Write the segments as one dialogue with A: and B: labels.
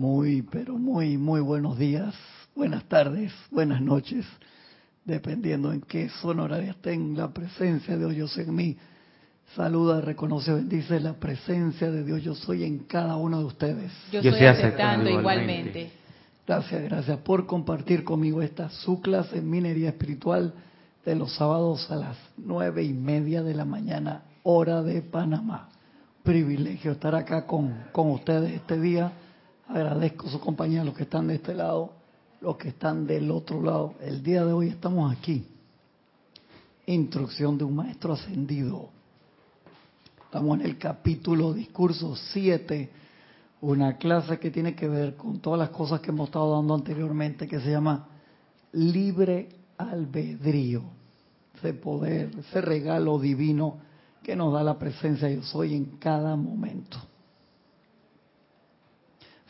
A: Muy, pero muy, muy buenos días, buenas tardes, buenas noches, dependiendo en qué zona horaria estén. La presencia de Dios yo soy en mí. Saluda, reconoce, bendice la presencia de Dios yo soy en cada uno de ustedes.
B: Yo, estoy aceptando igualmente.
A: Gracias, gracias por compartir conmigo esta su clase en minería espiritual de los sábados a las nueve y media de la mañana, hora de Panamá. Privilegio estar acá con, con ustedes este día. Agradezco su compañía los que están de este lado, los que están del otro lado. El día de hoy estamos aquí. Instrucción de un maestro ascendido. Estamos en el capítulo discurso 7, una clase que tiene que ver con todas las cosas que hemos estado dando anteriormente, que se llama libre albedrío, ese poder, ese regalo divino que nos da la presencia yo soy en cada momento.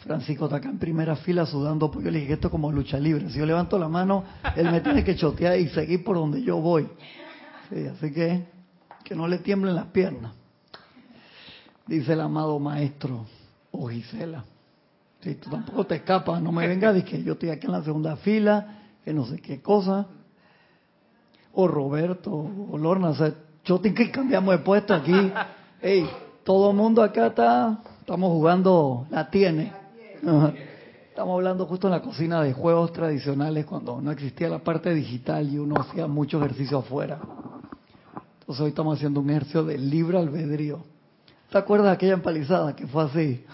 A: Francisco está acá en primera fila sudando, porque yo le dije esto como lucha libre. Si yo levanto la mano, él me tiene que chotear y seguir por donde yo voy. así que que no le tiemblen las piernas. Dice el amado maestro, o Gisela. Si tú tampoco te escapas, no me vengas de que yo estoy aquí en la segunda fila, que no sé qué cosa. O Roberto, o Lorna, o sea, yo tengo que cambiamos de puesto aquí. Hey, todo el mundo acá está, estamos jugando, la tiene. Estamos hablando justo en la cocina de juegos tradicionales cuando no existía la parte digital y uno hacía mucho ejercicio afuera. Entonces hoy estamos haciendo un ejercicio de libre albedrío. ¿Te acuerdas de aquella empalizada que fue así?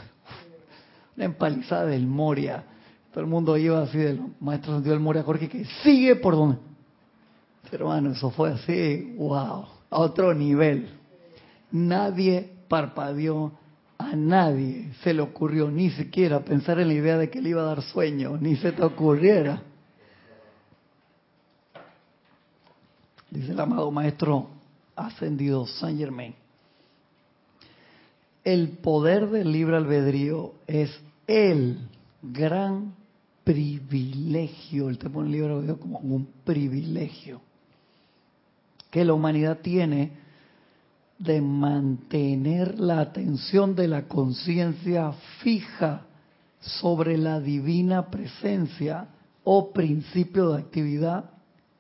A: Una empalizada del Moria. Todo el mundo iba así del maestro del Moria Jorge que sigue por donde. Pero bueno, eso fue así, wow, a otro nivel. Nadie parpadeó, a nadie se le ocurrió ni siquiera pensar en la idea de que le iba a dar sueño, ni se te ocurriera. Dice el amado maestro ascendido Saint Germain el poder del libre albedrío es el gran privilegio, él te pone libre albedrío como un privilegio que la humanidad tiene de mantener la atención de la conciencia fija sobre la divina presencia o principio de actividad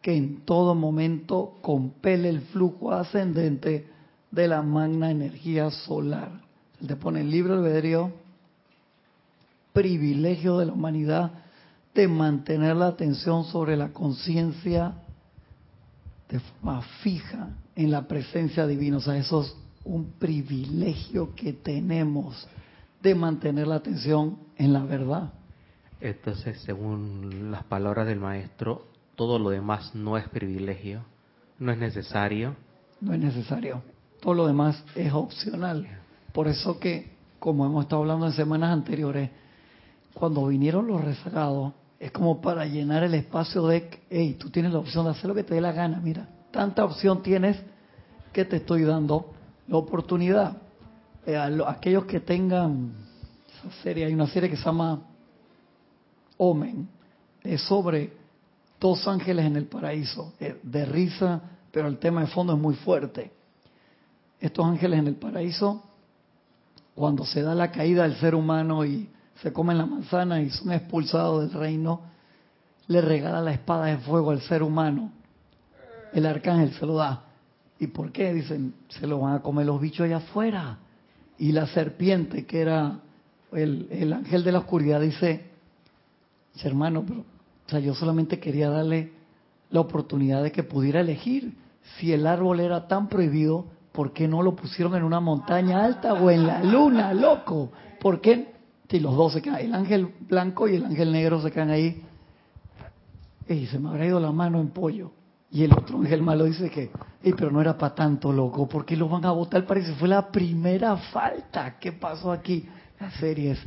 A: que en todo momento compele el flujo ascendente de la magna energía solar. Él te pone el libro albedrío, privilegio de la humanidad de mantener la atención sobre la conciencia de forma fija en la presencia divina. O sea, eso es un privilegio que tenemos de mantener la atención en la verdad.
C: Entonces, según las palabras del maestro, todo lo demás no es privilegio, no es necesario.
A: No es necesario. Todo lo demás es opcional. Por eso que, como hemos estado hablando en semanas anteriores, cuando vinieron los rezagados, es como para llenar el espacio de, hey, tú tienes la opción de hacer lo que te dé la gana, mira, tanta opción tienes que te estoy dando la oportunidad. Eh, aquellos que tengan esa serie, hay una serie que se llama Omen, es sobre dos ángeles en el paraíso, eh, de risa, pero el tema de fondo es muy fuerte. Estos ángeles en el paraíso cuando se da la caída del ser humano y se comen la manzana y son expulsados del reino, le regala la espada de fuego al ser humano. El arcángel se lo da. ¿Y por qué? Dicen, se lo van a comer los bichos allá afuera. Y la serpiente, que era el, el ángel de la oscuridad, dice, hermano, pero o sea, yo solamente quería darle la oportunidad de que pudiera elegir. Si el árbol era tan prohibido, ¿por qué no lo pusieron en una montaña alta o en la luna, loco? ¿Por qué? Si los dos se quedan, el ángel blanco y el ángel negro se quedan ahí. Y se me habrá ido la mano en pollo. Y el otro ángel malo dice que, pero no era para tanto, loco, ¿por qué lo van a votar? Parece fue la primera falta. ¿Qué pasó aquí? La serie es.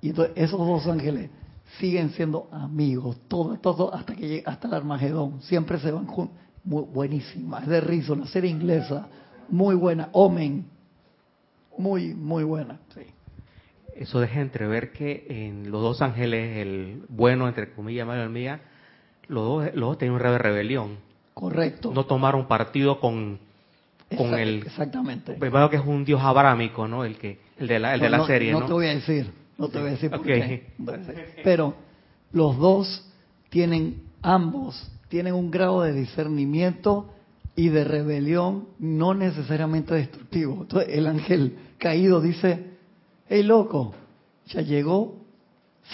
A: Y entonces esos dos ángeles siguen siendo amigos, todo, todo hasta que llega, hasta el Armagedón. Siempre se van juntos. Muy buenísima, es de risa, una serie inglesa muy buena. Omen. Muy, muy buena. Sí.
C: Eso deja entrever que en los dos ángeles, el bueno, entre comillas, Mario Almía, los dos, los dos tenían una rebelión.
A: Correcto.
C: No tomaron partido con, con el...
A: Exactamente.
C: Primero que es un dios abrámico, ¿no? El, que, el de la, el de la serie, ¿no?
A: No te voy a decir. No te voy a decir por qué. Pero los dos tienen, ambos, tienen un grado de discernimiento y de rebelión no necesariamente destructivo. Entonces el ángel caído dice, hey loco, ya llegó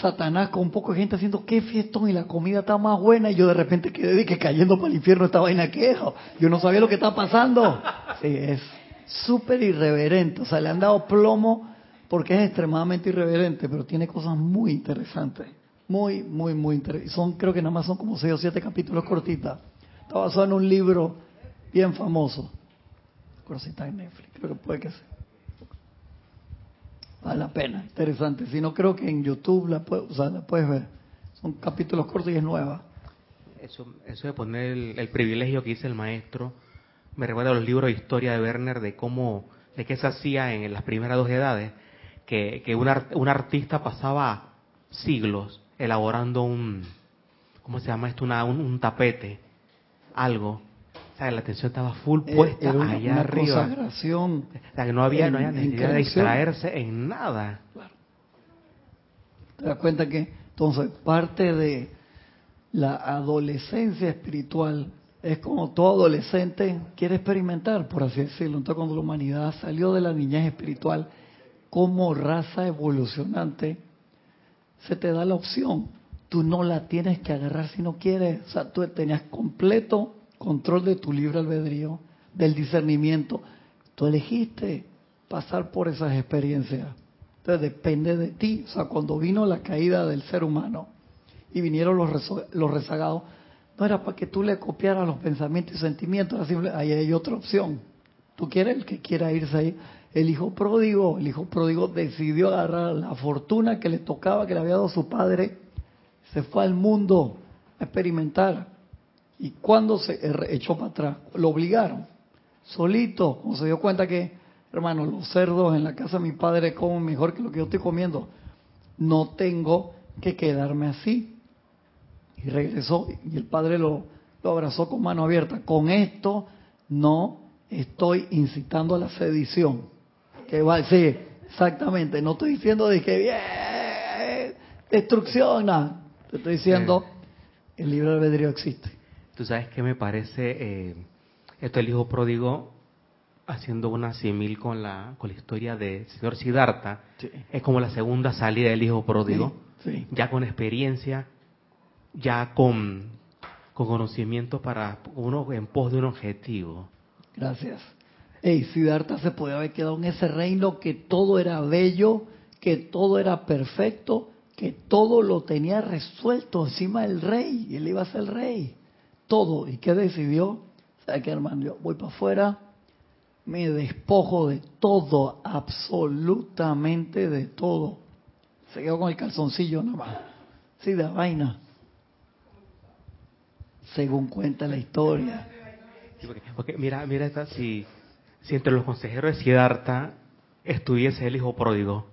A: Satanás con un poco de gente haciendo qué fiestón y la comida está más buena y yo de repente quedé que cayendo para el infierno esta vaina que Yo no sabía lo que está pasando. Sí, es súper irreverente. O sea, le han dado plomo porque es extremadamente irreverente, pero tiene cosas muy interesantes. Muy, muy, muy interesantes. Son, creo que nada más son como seis o siete capítulos cortitas. Está basado en un libro bien famoso. Creo que está en Netflix, creo que puede que sea. Vale la pena, interesante. Si no, creo que en YouTube la, puedes, o sea, la puedes ver. Son capítulos cortos y es nueva.
C: Eso, eso de poner el, privilegio que dice el maestro, me recuerda a los libros de historia de Werner de cómo, de qué se hacía en las primeras dos edades, que, que un, un artista pasaba siglos elaborando un, ¿cómo se llama esto? Una, un tapete, algo, la atención estaba full eh, puesta allá arriba.
A: Consagración
C: o sea, que no había, no había necesidad de distraerse en nada. Claro.
A: Te das cuenta que, entonces, parte de la adolescencia espiritual es como todo adolescente quiere experimentar, por así decirlo. Entonces, cuando la humanidad salió de la niñez espiritual como raza evolucionante, se te da la opción. Tú no la tienes que agarrar si no quieres. O sea, tú tenías completo control de tu libre albedrío, del discernimiento. Tú elegiste pasar por esas experiencias. Entonces depende de ti. O sea, cuando vino la caída del ser humano y vinieron los, rezagados, no era para que tú le copiaras los pensamientos y sentimientos, ahí hay otra opción. Tú quieres el que quiera irse ahí. El hijo pródigo, el hijo pródigo decidió agarrar la fortuna que le tocaba, que le había dado su padre, se fue al mundo a experimentar. ¿Y cuando se echó para atrás? Lo obligaron. Solito, como se dio cuenta que, hermano, los cerdos en la casa de mi padre comen mejor que lo que yo estoy comiendo. No tengo que quedarme así. Y regresó y el padre lo, lo abrazó con mano abierta. Con esto no estoy incitando a la sedición. Que va, sí, exactamente. No estoy diciendo de que bien, destrucción, nada. Te estoy diciendo, el libre albedrío existe.
C: Tú sabes que me parece eh, esto el hijo pródigo haciendo una simil con la con la historia del señor Siddhartha. Es como la segunda salida del hijo pródigo, ya con experiencia, ya con, con conocimiento para uno en pos de un objetivo.
A: Gracias. Hey, Siddhartha se podía haber quedado en ese reino que todo era bello, que todo era perfecto, que todo lo tenía resuelto encima del rey, él iba a ser el rey todo. ¿Y qué decidió? ¿Sabe qué, hermano? Yo voy para afuera, me despojo de todo, absolutamente de todo. Se quedó con el calzoncillo nada más. Sí, de vaina. Según cuenta la historia.
C: porque, mira, mira esta, si, si entre los consejeros de Siddhartha estuviese el hijo pródigo,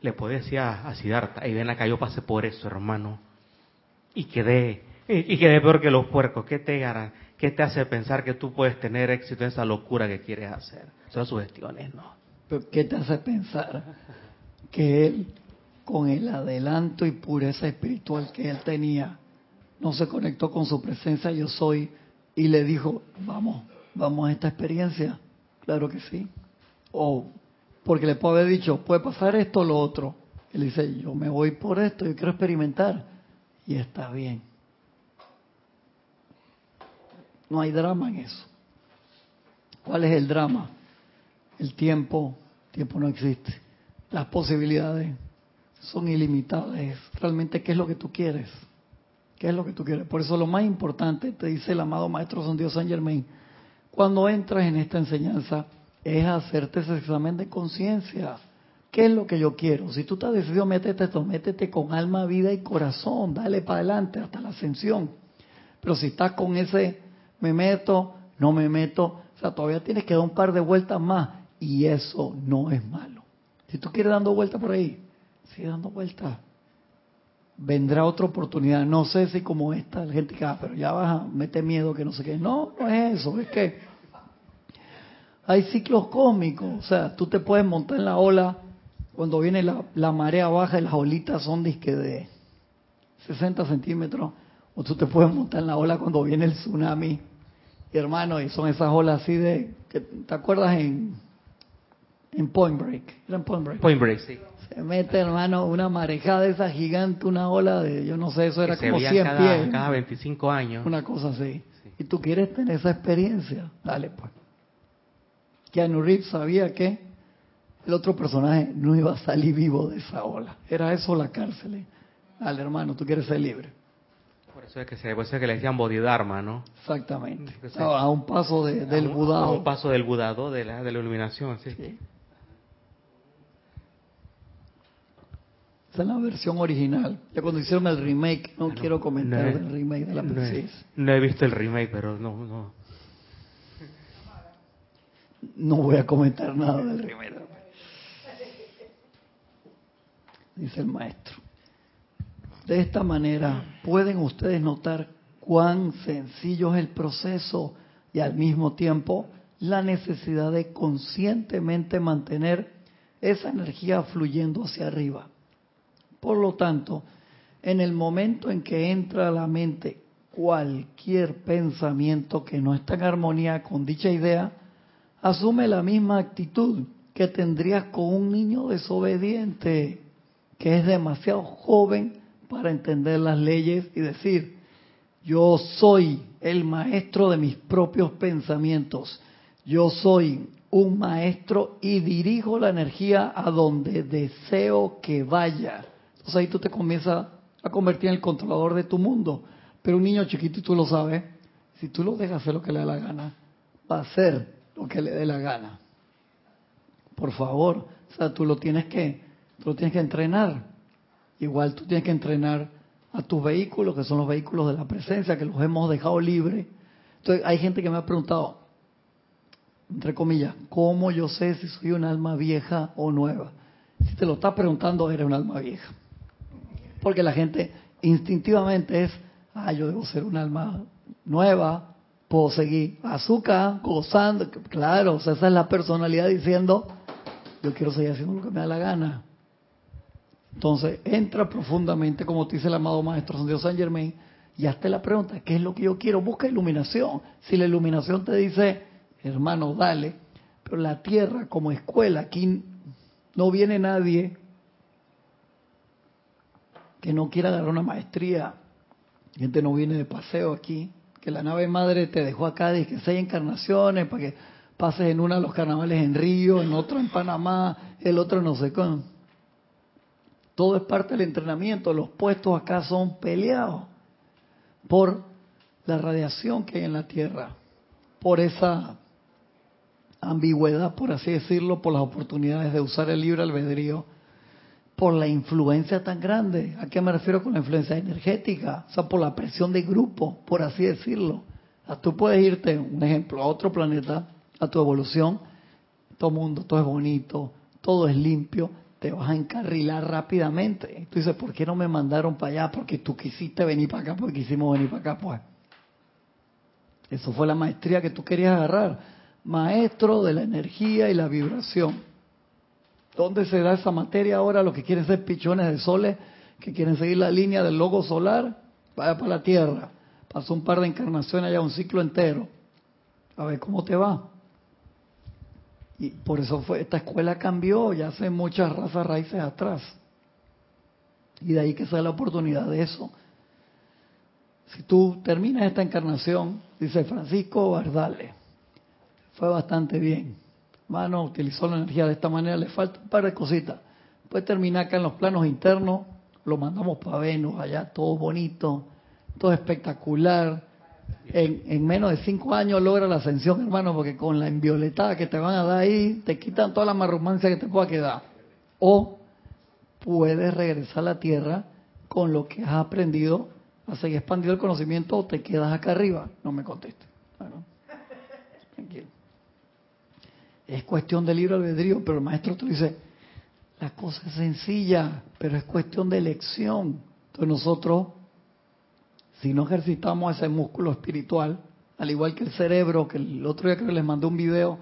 C: le puede decir a, Siddhartha, y ven acá, yo pasé por eso, hermano, y quedé y, peor que los puercos. ¿Qué te, ¿Qué te hace pensar que tú puedes tener éxito en esa locura que quieres hacer? Son sugestiones, ¿no?
A: ¿Qué te hace pensar que él, con el adelanto y pureza espiritual que él tenía, no se conectó con su presencia yo soy y le dijo, vamos, vamos a esta experiencia? Claro que sí. O porque le puede haber dicho, puede pasar esto o lo otro. Él dice, yo me voy por esto, yo quiero experimentar. Y está bien. No hay drama en eso. ¿Cuál es el drama? El tiempo, el tiempo no existe. Las posibilidades son ilimitadas. Realmente, ¿qué es lo que tú quieres? ¿Qué es lo que tú quieres? Por eso lo más importante, te dice el amado Maestro San Dios San Germain, cuando entras en esta enseñanza, es hacerte ese examen de conciencia. ¿Qué es lo que yo quiero? Si tú estás decidido, métete esto, métete con alma, vida y corazón, dale para adelante hasta la ascensión. Pero si estás con ese me meto, no me meto, o sea, todavía tienes que dar un par de vueltas más y eso no es malo. Si tú quieres dando vueltas por ahí, sigue dando vueltas. Vendrá otra oportunidad, no sé si como esta, la gente que, ah, pero ya vas a meter miedo que no sé qué. No, no es eso, es que hay ciclos cósmicos, o sea, tú te puedes montar en la ola cuando viene la, marea baja y las olitas son disque de 60 centímetros, o tú te puedes montar en la ola cuando viene el tsunami. Y hermano, y son esas olas así de, ¿te acuerdas en, en Point Break?
C: ¿Era Point Break? Point Break, sí.
A: Se mete, hermano, una marejada esa gigante, una ola de, yo no sé, eso era como 100 pies.
C: Cada 25 años.
A: Una cosa así. Y tú quieres tener esa experiencia, dale pues. Keanu Reeves sabía que el otro personaje no iba a salir vivo de esa ola. Era eso la cárcel. Dale, hermano, tú quieres ser libre.
C: Por eso es que, se, por eso es que le decían bodhidharma, ¿no?
A: Exactamente. a un paso del budado.
C: A un paso del budado, de la, de la iluminación, sí.
A: Esa es la versión original. Ya cuando hicieron el remake, no, quiero comentar el remake de la
C: no no he, visto el remake, pero no, no.
A: No voy a comentar nada del remake. Dice el maestro. De esta manera pueden ustedes notar cuán sencillo es el proceso y al mismo tiempo la necesidad de conscientemente mantener esa energía fluyendo hacia arriba. Por lo tanto, en el momento en que entra a la mente cualquier pensamiento que no está en armonía con dicha idea, asume la misma actitud que tendrías con un niño desobediente que es demasiado joven para entender las leyes y decir, yo soy el maestro de mis propios pensamientos, yo soy un maestro y dirijo la energía a donde deseo que vaya. Entonces ahí tú te comienzas a convertir en el controlador de tu mundo. Pero un niño chiquito, y tú lo sabes, si tú lo dejas hacer lo que le da la gana, va a hacer lo que le dé la gana. Por favor, o sea, tú lo tienes que, tú lo tienes que entrenar. Igual tú tienes que entrenar a tus vehículos, que son los vehículos de la presencia, que los hemos dejado libres. Entonces, hay gente que me ha preguntado, entre comillas, ¿cómo yo sé si soy un alma vieja o nueva? Si te lo estás preguntando, eres un alma vieja. Porque la gente instintivamente es, ah, yo debo ser un alma nueva, puedo seguir azúcar, gozando. Claro, o sea, esa es la personalidad diciendo, yo quiero seguir haciendo lo que me da la gana. Entonces, entra profundamente, como te dice el amado Maestro San Dios San Germain, y hazte la pregunta, ¿qué es lo que yo quiero? Busca iluminación. Si la iluminación te dice, hermano, dale, pero la tierra como escuela, aquí no viene nadie que no quiera dar una maestría. Gente no viene de paseo aquí. Que la nave madre te dejó acá de que seis encarnaciones para que pases en una los carnavales en Río, en otro en Panamá, el otro no sé cómo. Todo es parte del entrenamiento. Los puestos acá son peleados por la radiación que hay en la Tierra, por esa ambigüedad, por así decirlo, por las oportunidades de usar el libre albedrío, por la influencia tan grande. ¿A qué me refiero con la influencia energética? O sea, por la presión de grupo, por así decirlo. Tú puedes irte, un ejemplo, a otro planeta, a tu evolución, todo mundo, todo es bonito, todo es limpio, te vas a encarrilar rápidamente. Tú dices, ¿por qué no me mandaron para allá? Porque tú quisiste venir para acá, porque quisimos venir para acá, pues. Eso fue la maestría que tú querías agarrar. Maestro de la energía y la vibración. ¿Dónde se da esa materia ahora? Los que quieren ser pichones de soles, que quieren seguir la línea del logo solar, vaya para la Tierra. Pasó un par de encarnaciones allá, un ciclo entero. A ver cómo te va. Y por eso fue, esta escuela cambió, ya hace muchas razas raíces atrás. Y de ahí que sale la oportunidad de eso. Si tú terminas esta encarnación, dice Francisco Bardale, fue bastante bien. Mano, utilizó la energía de esta manera, le falta un par de cositas. Puede terminar acá en los planos internos, lo mandamos para Venus, allá todo bonito, todo espectacular, en, menos de cinco años logra la ascensión, hermano, porque con la invioletada que te van a dar ahí, te quitan toda la marrumancia que te pueda quedar. O puedes regresar a la tierra con lo que has aprendido, a seguir expandido el conocimiento, o te quedas acá arriba. No me conteste. Bueno, tranquilo. Es cuestión de libre albedrío, pero el maestro te dice, la cosa es sencilla, pero es cuestión de elección. Entonces nosotros si no ejercitamos ese músculo espiritual, al igual que el cerebro, que el otro día que les mandé un video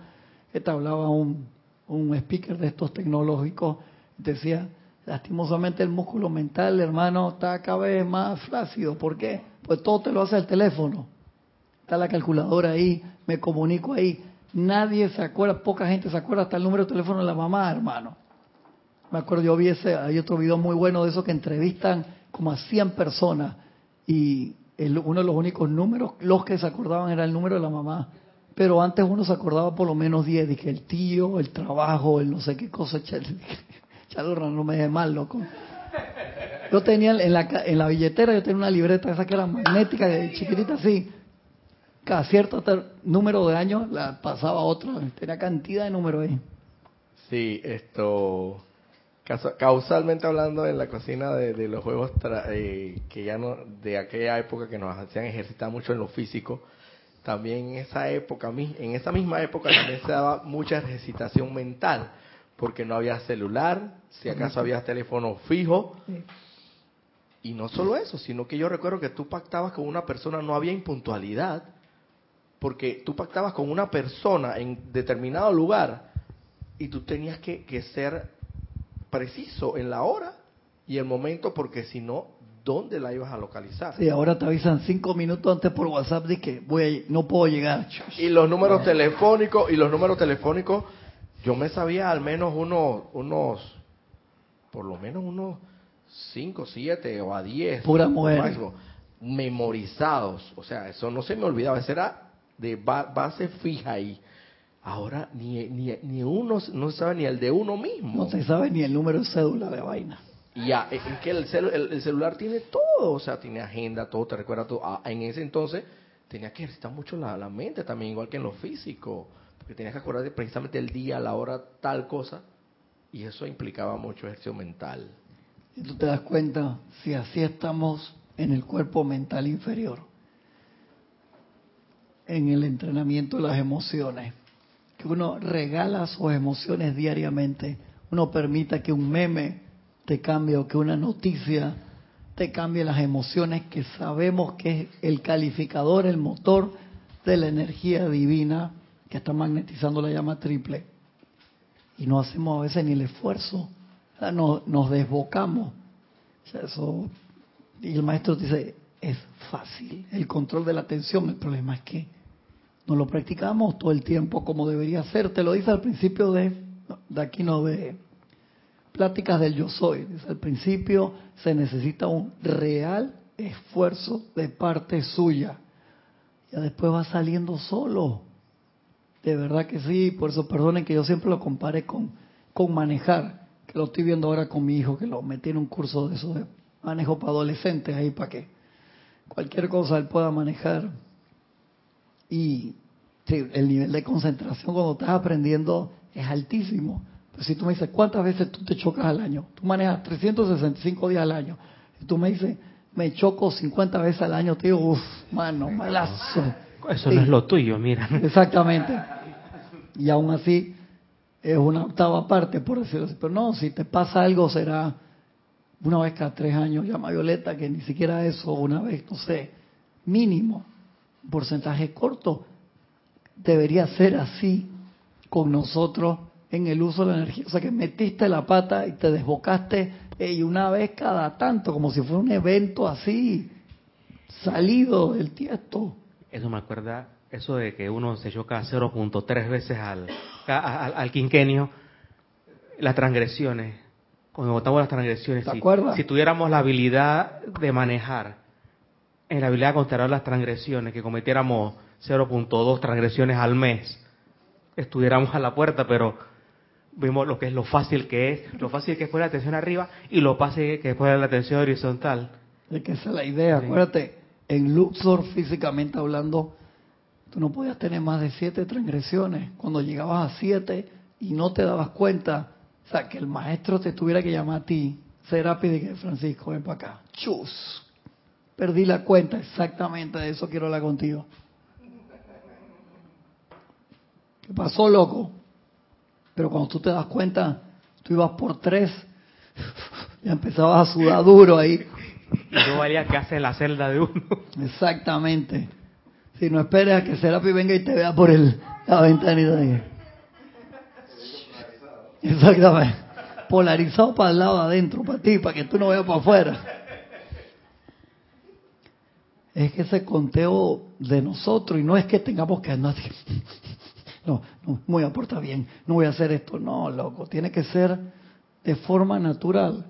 A: que hablaba un, un speaker de estos tecnológicos, Decía, lastimosamente el músculo mental, hermano, está cada vez más flácido. ¿Por qué? Pues todo te lo hace el teléfono. Está la calculadora ahí, me comunico ahí. Nadie se acuerda, poca gente se acuerda hasta el número de teléfono de la mamá, hermano. Me acuerdo, yo vi ese, hay otro video muy bueno de eso que entrevistan como a 100 personas y uno de los únicos números, los que se acordaban era el número de la mamá. Pero antes uno se acordaba por lo menos 10, dije el tío, el trabajo, el no sé qué cosa, Chalurra, no me deje mal, loco. Yo tenía en la, en la billetera, yo tenía una libreta esa que era magnética, chiquitita así. Cada cierto número de años la pasaba otra, tenía cantidad de números ahí.
D: Sí, esto causalmente hablando en la cocina de, los juegos eh, que ya no de aquella época que nos hacían ejercitar mucho en lo físico también en esa época en esa misma época también se daba mucha ejercitación mental porque no había celular si acaso había teléfono fijo. Y no solo eso sino que yo recuerdo que tú pactabas con una persona no había impuntualidad porque tú pactabas con una persona en determinado lugar y tú tenías que, que ser preciso en la hora y el momento, porque si no, ¿dónde la ibas a localizar?
A: Sí, ahora te avisan cinco minutos antes por WhatsApp de que voy no puedo llegar.
D: Y los números telefónicos, y los números telefónicos, yo me sabía al menos unos, unos, por lo menos unos cinco, siete o a diez.
A: Pura mujer.
D: memorizados. O sea, eso no se me olvidaba, eso era de base fija ahí. Ahora ni, ni, ni uno no sabe ni el de uno mismo.
A: No se sabe ni el número de cédula de vaina.
D: Ya, es que el, el, celular tiene todo, o sea, tiene agenda, todo, te recuerda todo. Ah, en ese entonces tenía que ejercitar mucho la, la, mente también, igual que en lo físico, porque tenías que acordarte precisamente el día, la hora, tal cosa, y eso implicaba mucho ejercicio mental.
A: Y tú te das cuenta, si así estamos en el cuerpo mental inferior, en el entrenamiento de las emociones, que uno regala sus emociones diariamente, uno permita que un meme te cambie o que una noticia te cambie las emociones que sabemos que es el calificador, el motor de la energía divina que está magnetizando la llama triple. Y no hacemos a veces ni el esfuerzo, nos, nos desbocamos. eso, y el maestro dice, es fácil el control de la atención, el problema es que no lo practicamos todo el tiempo como debería ser. Te lo dice al principio de, aquí no de pláticas del yo soy. Dice al principio se necesita un real esfuerzo de parte suya. Ya después va saliendo solo. De verdad que sí, por eso perdonen que yo siempre lo compare con, con manejar, que lo estoy viendo ahora con mi hijo, que lo metí en un curso de eso de manejo para adolescentes ahí para que cualquier cosa él pueda manejar y el nivel de concentración cuando estás aprendiendo es altísimo. Pero si tú me dices, ¿cuántas veces tú te chocas al año? Tú manejas 365 días al año. Y tú me dices, me choco 50 veces al año, te digo, uff, mano, malazo.
C: Eso no es lo tuyo, mira.
A: Exactamente. Y aún así, es una octava parte, por decirlo así. Pero no, si te pasa algo, será una vez cada tres años, llama Violeta, que ni siquiera eso, una vez, no sé, mínimo porcentaje corto. Debería ser así con nosotros en el uso de la energía. O sea, que metiste la pata y te desbocaste y una vez cada tanto, como si fuera un evento así, salido del tiesto.
C: Eso me acuerda, eso de que uno se choca 0.3 veces al, al, al, quinquenio, las transgresiones, cuando votamos las transgresiones,
A: ¿Te acuerdas?
C: si tuviéramos la habilidad de manejar en la habilidad de contar las transgresiones, que cometiéramos 0.2 transgresiones al mes, estuviéramos a la puerta, pero vimos lo que es lo fácil que es, lo fácil que es poner la atención arriba y lo fácil que es poner la atención horizontal.
A: Es que esa es la idea, acuérdate, en Luxor físicamente hablando, tú no podías tener más de siete transgresiones. Cuando llegabas a siete y no te dabas cuenta, o sea, que el maestro te tuviera que llamar a ti, rápido y que Francisco, ven para acá, chus, Perdí la cuenta, exactamente de eso quiero hablar contigo. ¿Qué pasó, loco? Pero cuando tú te das cuenta, tú ibas por tres, ya empezabas a sudar duro ahí.
C: Y no valía que hace la celda de uno.
A: Exactamente. Si no esperes a que Serapi venga y te vea por el, la ventanita. De... Exactamente. polarizado para el lado de adentro, para ti, para que tú no veas para afuera. Es que ese conteo de nosotros, y no es que tengamos que andar no, no, voy a portar bien, no voy a hacer esto, no, loco, tiene que ser de forma natural.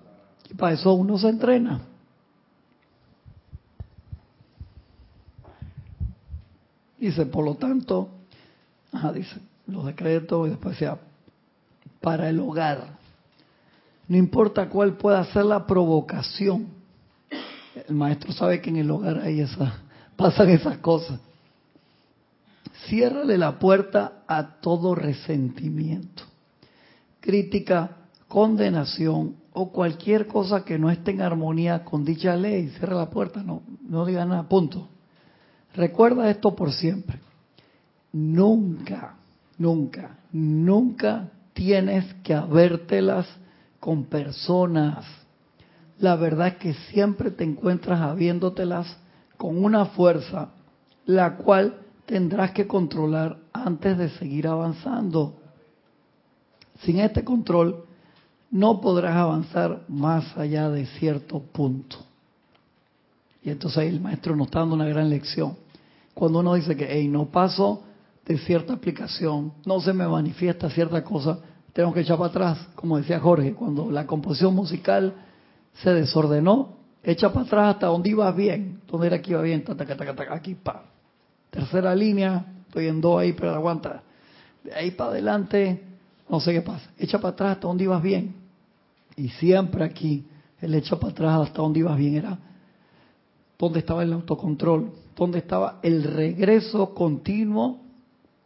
A: Y para eso uno se entrena. Dice, por lo tanto, dice, los decretos y después sea, para el hogar. No importa cuál pueda ser la provocación. El maestro sabe que en el hogar hay esa, pasan esas cosas. Ciérrale la puerta a todo resentimiento, crítica, condenación o cualquier cosa que no esté en armonía con dicha ley. Cierra la puerta, no, no diga nada, punto. Recuerda esto por siempre. Nunca, nunca, nunca tienes que habértelas con personas. La verdad es que siempre te encuentras habiéndotelas con una fuerza, la cual tendrás que controlar antes de seguir avanzando. Sin este control, no podrás avanzar más allá de cierto punto. Y entonces ahí el maestro nos está dando una gran lección. Cuando uno dice que, hey, no paso de cierta aplicación, no se me manifiesta cierta cosa, tengo que echar para atrás, como decía Jorge, cuando la composición musical se desordenó, echa para atrás hasta donde iba bien, donde era que iba bien, aquí, pa. Tercera línea, estoy en do ahí, pero aguanta. De ahí para adelante, no sé qué pasa. Echa para atrás hasta donde ibas bien. Y siempre aquí, el echa para atrás hasta donde ibas bien era donde estaba el autocontrol, donde estaba el regreso continuo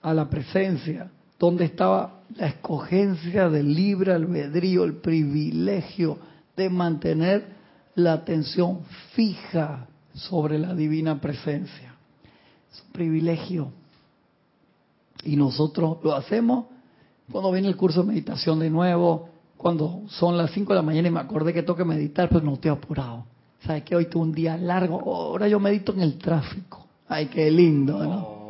A: a la presencia, donde estaba la escogencia del libre albedrío, el privilegio de mantener la atención fija sobre la divina presencia. Es un privilegio. Y nosotros lo hacemos cuando viene el curso de meditación de nuevo, cuando son las 5 de la mañana y me acordé que tengo que meditar, pero no estoy apurado. ¿Sabes que Hoy tuve un día largo. Ahora yo medito en el tráfico. Ay, qué lindo, ¿no?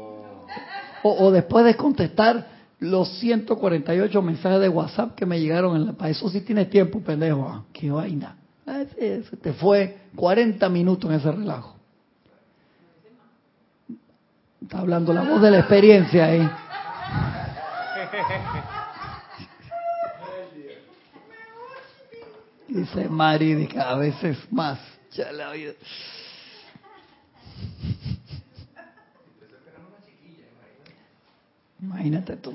A: O, después de contestar los 148 mensajes de WhatsApp que me llegaron en la... Eso sí tiene tiempo, pendejo. Ah, qué vaina. Se te fue 40 minutos en ese relajo. Está hablando la voz de la experiencia ahí. Dice Mari, que a veces más. Ya la vida. Imagínate tú.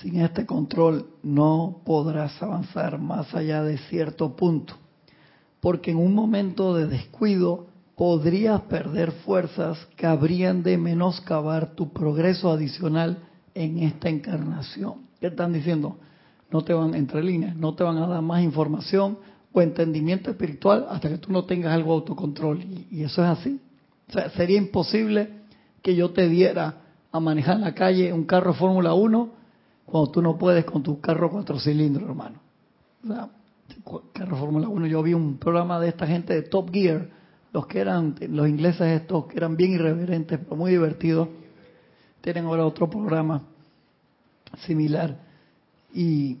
A: Sin este control no podrás avanzar más allá de cierto punto, porque en un momento de descuido podrías perder fuerzas que habrían de menoscabar tu progreso adicional en esta encarnación. ¿Qué están diciendo? no te van, entre líneas, no te van a dar más información o entendimiento espiritual hasta que tú no tengas algo de autocontrol. Y, eso es así. Sería imposible que yo te diera a manejar en la calle un carro Fórmula 1 cuando tú no puedes con tu carro cuatro cilindros, hermano. O sea, carro Fórmula 1, yo vi un programa de esta gente de Top Gear, los que eran, los ingleses estos, que eran bien irreverentes, pero muy divertidos. Tienen ahora otro programa similar y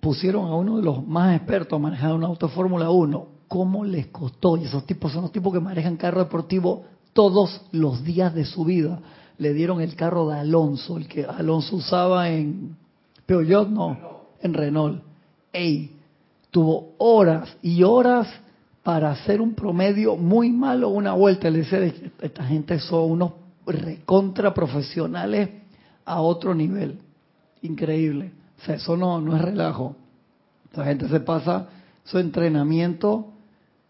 A: pusieron a uno de los más expertos a manejar un auto Fórmula 1. ¿Cómo les costó? Y esos tipos son los tipos que manejan carro deportivo todos los días de su vida. Le dieron el carro de Alonso, el que Alonso usaba en Peugeot, no, en Renault. Ey, tuvo horas y horas para hacer un promedio muy malo una vuelta. Le decía, esta gente son unos recontra profesionales a otro nivel. Increíble. O sea, eso no, no es relajo. La gente se pasa su entrenamiento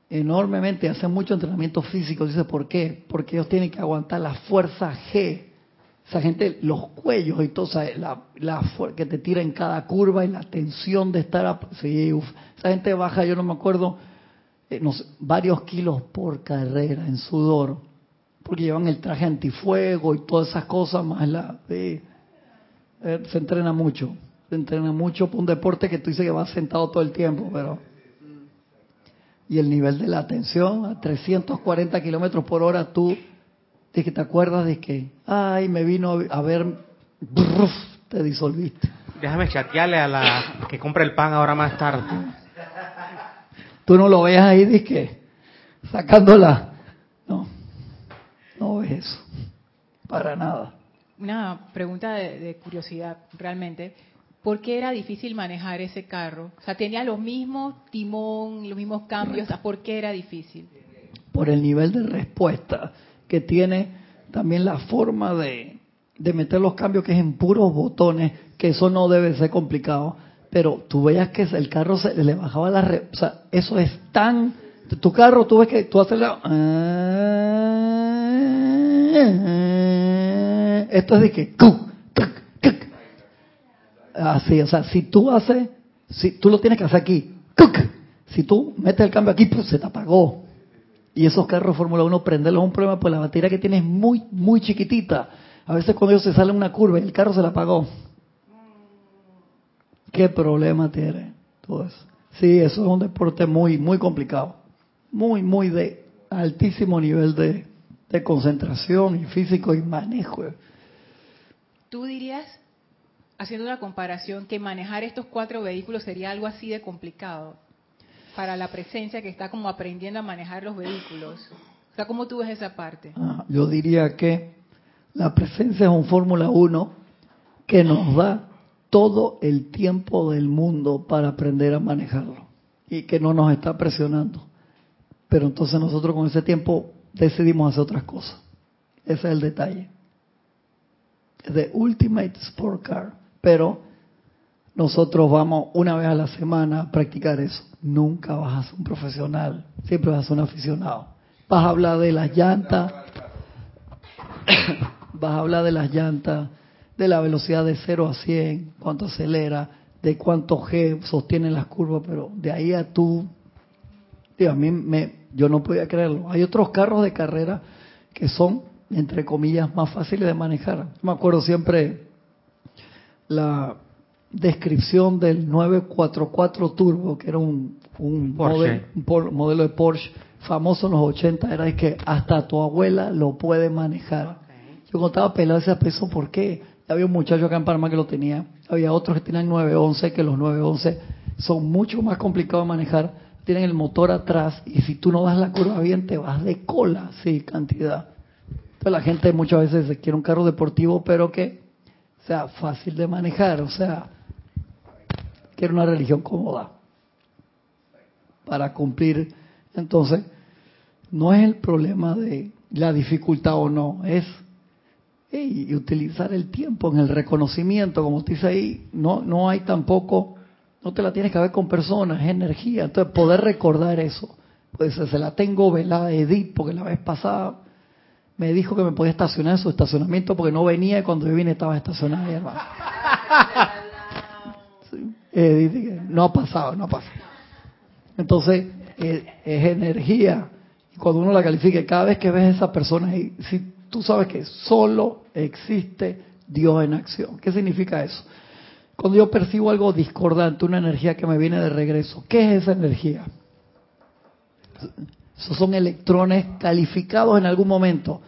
A: enormemente, hace mucho entrenamiento físico. Dice, ¿por qué? Porque ellos tienen que aguantar la fuerza G. Esa gente, los cuellos y todo, la, la que te tira en cada curva y la tensión de estar... sí, Esa gente baja, yo no me acuerdo, eh, varios kilos por carrera en sudor, porque llevan el traje antifuego y todas esas cosas, más la... Eh, se entrena mucho se entrena mucho por un deporte que tú dices que vas sentado todo el tiempo, pero... Y el nivel de la atención a 340 kilómetros por hora, tú de que te acuerdas de que, ay, me vino a ver, te disolviste.
C: déjame chatearle a la que compre el pan ahora más tarde.
A: Tú no lo ves ahí, disque, sacándola. No, no ves eso. Para nada.
B: Una pregunta de, curiosidad, realmente. ¿Por qué era difícil manejar ese carro? O sea, tenía los mismos timón, los mismos cambios. ¿Por qué era difícil?
A: Por el nivel de respuesta que tiene, también la forma de, de meter los cambios que es en puros botones, que eso no debe ser complicado. Pero tú veías que el carro se le bajaba la... Re, o sea, eso es tan... Tu carro, tú ves que tú haces la... Esto es de que... Así, o sea, si tú haces, si tú lo tienes que hacer aquí, si tú metes el cambio aquí, pues se te apagó. Y esos carros Fórmula 1, prenderlos es un problema, pues la batería que tienes es muy, muy chiquitita. A veces cuando ellos se salen una curva y el carro se la apagó. ¿Qué problema tiene todo eso? Sí, eso es un deporte muy, muy complicado. Muy, muy de altísimo nivel de, de concentración y físico y manejo.
B: ¿Tú dirías, haciendo una comparación, que manejar estos cuatro vehículos sería algo así de complicado para la presencia que está como aprendiendo a manejar los vehículos? O sea, ¿cómo tú ves esa parte?
A: Ah, yo diría que la presencia es un Fórmula 1 que nos da todo el tiempo del mundo para aprender a manejarlo y que no nos está presionando. Pero entonces nosotros con ese tiempo decidimos hacer otras cosas. Ese es el detalle. De Ultimate Sport Car, pero nosotros vamos una vez a la semana a practicar eso. Nunca vas a ser un profesional, siempre vas a ser un aficionado. Vas a hablar de las llantas, vas a hablar de las llantas, de la velocidad de 0 a 100, cuánto acelera, de cuánto G sostiene las curvas, pero de ahí a tú, a mí me, yo no podía creerlo. Hay otros carros de carrera que son, entre comillas, más fáciles de manejar. Me acuerdo siempre la descripción del 944 Turbo, que era un, un, modelo, un modelo de Porsche famoso en los 80, era que hasta tu abuela lo puede manejar. Yo contaba pelado ese peso, ¿por qué? Había un muchacho acá en Panamá que lo tenía. Había otros que tenían 911, que los 911 son mucho más complicados de manejar. Tienen el motor atrás y si tú no das la curva bien, te vas de cola, sí, cantidad. Entonces la gente muchas veces quiere un carro deportivo, pero que sea fácil de manejar. O sea, quiere una religión cómoda para cumplir. Entonces, no es el problema de la dificultad o no, es y utilizar el tiempo en el reconocimiento, como usted dice ahí, no, no hay tampoco, no te la tienes que ver con personas, es energía. Entonces, poder recordar eso. Pues se la tengo velada Edith, porque la vez pasada me dijo que me podía estacionar en su estacionamiento porque no venía y cuando yo vine estaba estacionada, hermano. Edith, no ha pasado, no ha pasado. Entonces, es, es energía. Y cuando uno la califique, cada vez que ves a esa persona, si tú sabes que solo existe Dios en acción. ¿Qué significa eso? Cuando yo percibo algo discordante, una energía que me viene de regreso, ¿qué es esa energía? Esos son electrones calificados en algún momento.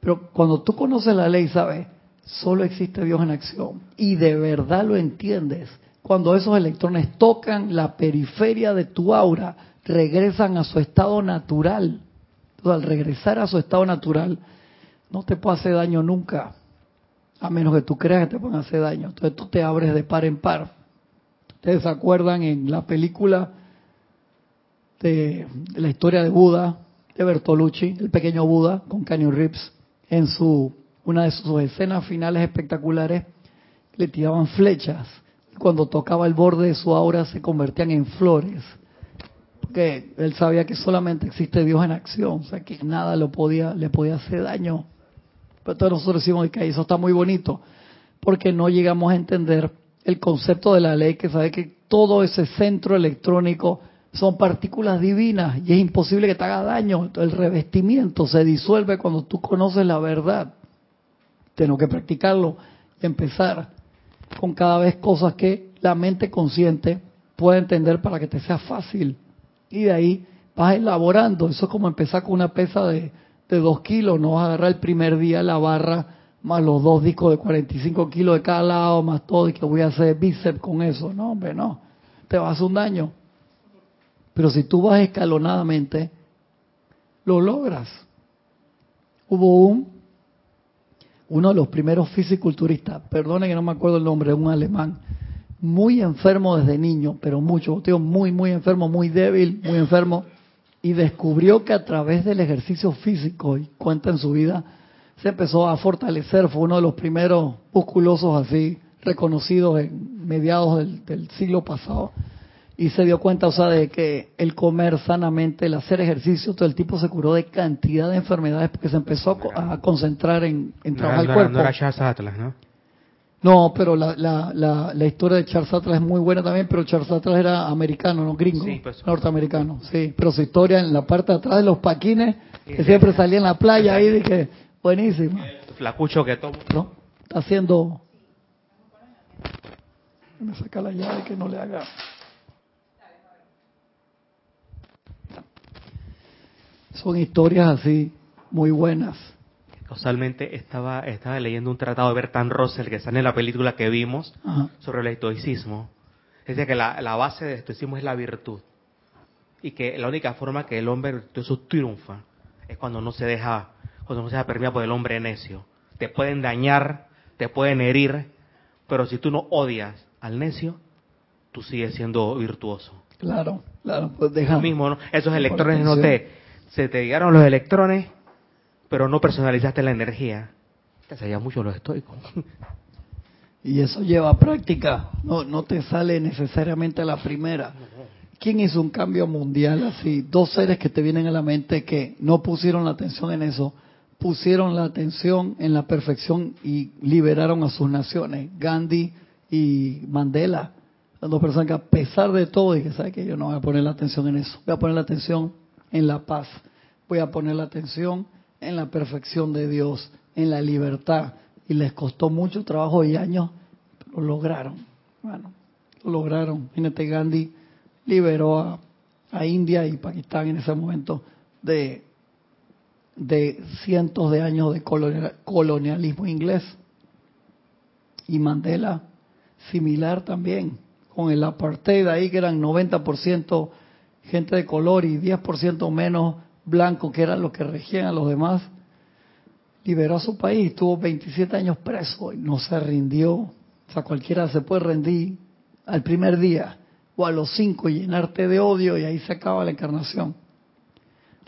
A: Pero cuando tú conoces la ley, sabes, solo existe Dios en acción. Y de verdad lo entiendes. Cuando esos electrones tocan la periferia de tu aura, regresan a su estado natural. Entonces, al regresar a su estado natural, no te puede hacer daño nunca, a menos que tú creas que te pueden hacer daño. Entonces tú te abres de par en par. Ustedes se acuerdan en la película de, la historia de Buda, de Bertolucci, el pequeño Buda, con Canyon Rips, en su una de sus escenas finales espectaculares, le tiraban flechas. Cuando tocaba el borde de su aura se convertían en flores. Porque él sabía que solamente existe Dios en acción, o sea que nada lo podía, le podía hacer daño pero todos nosotros decimos que eso está muy bonito, porque no llegamos a entender el concepto de la ley que sabe que todo ese centro electrónico son partículas divinas y es imposible que te haga daño. El revestimiento se disuelve cuando tú conoces la verdad. Tengo que practicarlo y empezar con cada vez cosas que la mente consciente pueda entender para que te sea fácil. Y de ahí vas elaborando. Eso es como empezar con una pesa de de dos kilos, no vas a agarrar el primer día la barra más los dos discos de 45 kilos de cada lado, más todo, y que voy a hacer bíceps con eso. No, hombre, no. Te va a hacer un daño. Pero si tú vas escalonadamente, lo logras. Hubo un, uno de los primeros fisiculturistas, perdone que no me acuerdo el nombre, un alemán, muy enfermo desde niño, pero mucho, tío, muy, muy enfermo, muy débil, muy enfermo, y descubrió que a través del ejercicio físico, y cuenta en su vida, se empezó a fortalecer, fue uno de los primeros musculosos así reconocidos en mediados del siglo pasado, y se dio cuenta, o sea, de que el comer sanamente, el hacer ejercicio, todo el tipo se curó de cantidad de enfermedades porque se empezó a, concentrar en, en trabajar
C: no,
A: el cuerpo.
C: No era Charles Atlas, ¿no?
A: No, pero la, la, la, la, historia de Charles Atlas es muy buena también, pero Charles Atlas era americano, no gringo,
C: Sí, pues.
A: norteamericano, sí. Pero su historia en la parte de atrás de los paquines, que siempre salía en la playa ahí, dije, buenísima.
C: Flacucho que todo.
A: ¿No? Está haciendo... Me saca la llave que no le haga... Son historias así, muy buenas.
C: Casualmente estaba, estaba leyendo un tratado de Bertrand Russell que sale en la película que vimos
A: Ajá.
C: sobre el estoicismo. Decía que la, la base del estoicismo es la virtud. Y que la única forma que el hombre virtuoso triunfa es cuando no se deja, cuando no se deja permear por el hombre necio. Te pueden dañar, te pueden herir, pero si tú no odias al necio, tú sigues siendo virtuoso.
A: Claro, claro, pues deja.
C: Lo mismo, ¿no? Esos electrones no te, se te llegaron los electrones, pero no personalizaste la energía. Te sabía mucho los estoicos.
A: Y eso lleva práctica, no, no te sale necesariamente la primera. ¿Quién hizo un cambio mundial así? Dos seres que te vienen a la mente que no pusieron la atención en eso, pusieron la atención en la perfección y liberaron a sus naciones, Gandhi y Mandela. Las dos personas que a pesar de todo, dije, ¿sabes qué? Yo no voy a poner la atención en eso, voy a poner la atención en la paz, voy a poner la atención en la perfección de Dios, en la libertad. Y les costó mucho trabajo y años, pero lo lograron. Bueno, lo lograron. Imagínate, Gandhi liberó a, India y Pakistán en ese momento de, de cientos de años de colonia- colonialismo inglés. Y Mandela, similar también, con el apartheid ahí que eran 90% gente de color y 10% menos blanco que eran los que regían a los demás, liberó a su país, estuvo 27 años preso y no se rindió. O sea, cualquiera se puede rendir al primer día o a los cinco y llenarte de odio y ahí se acaba la encarnación.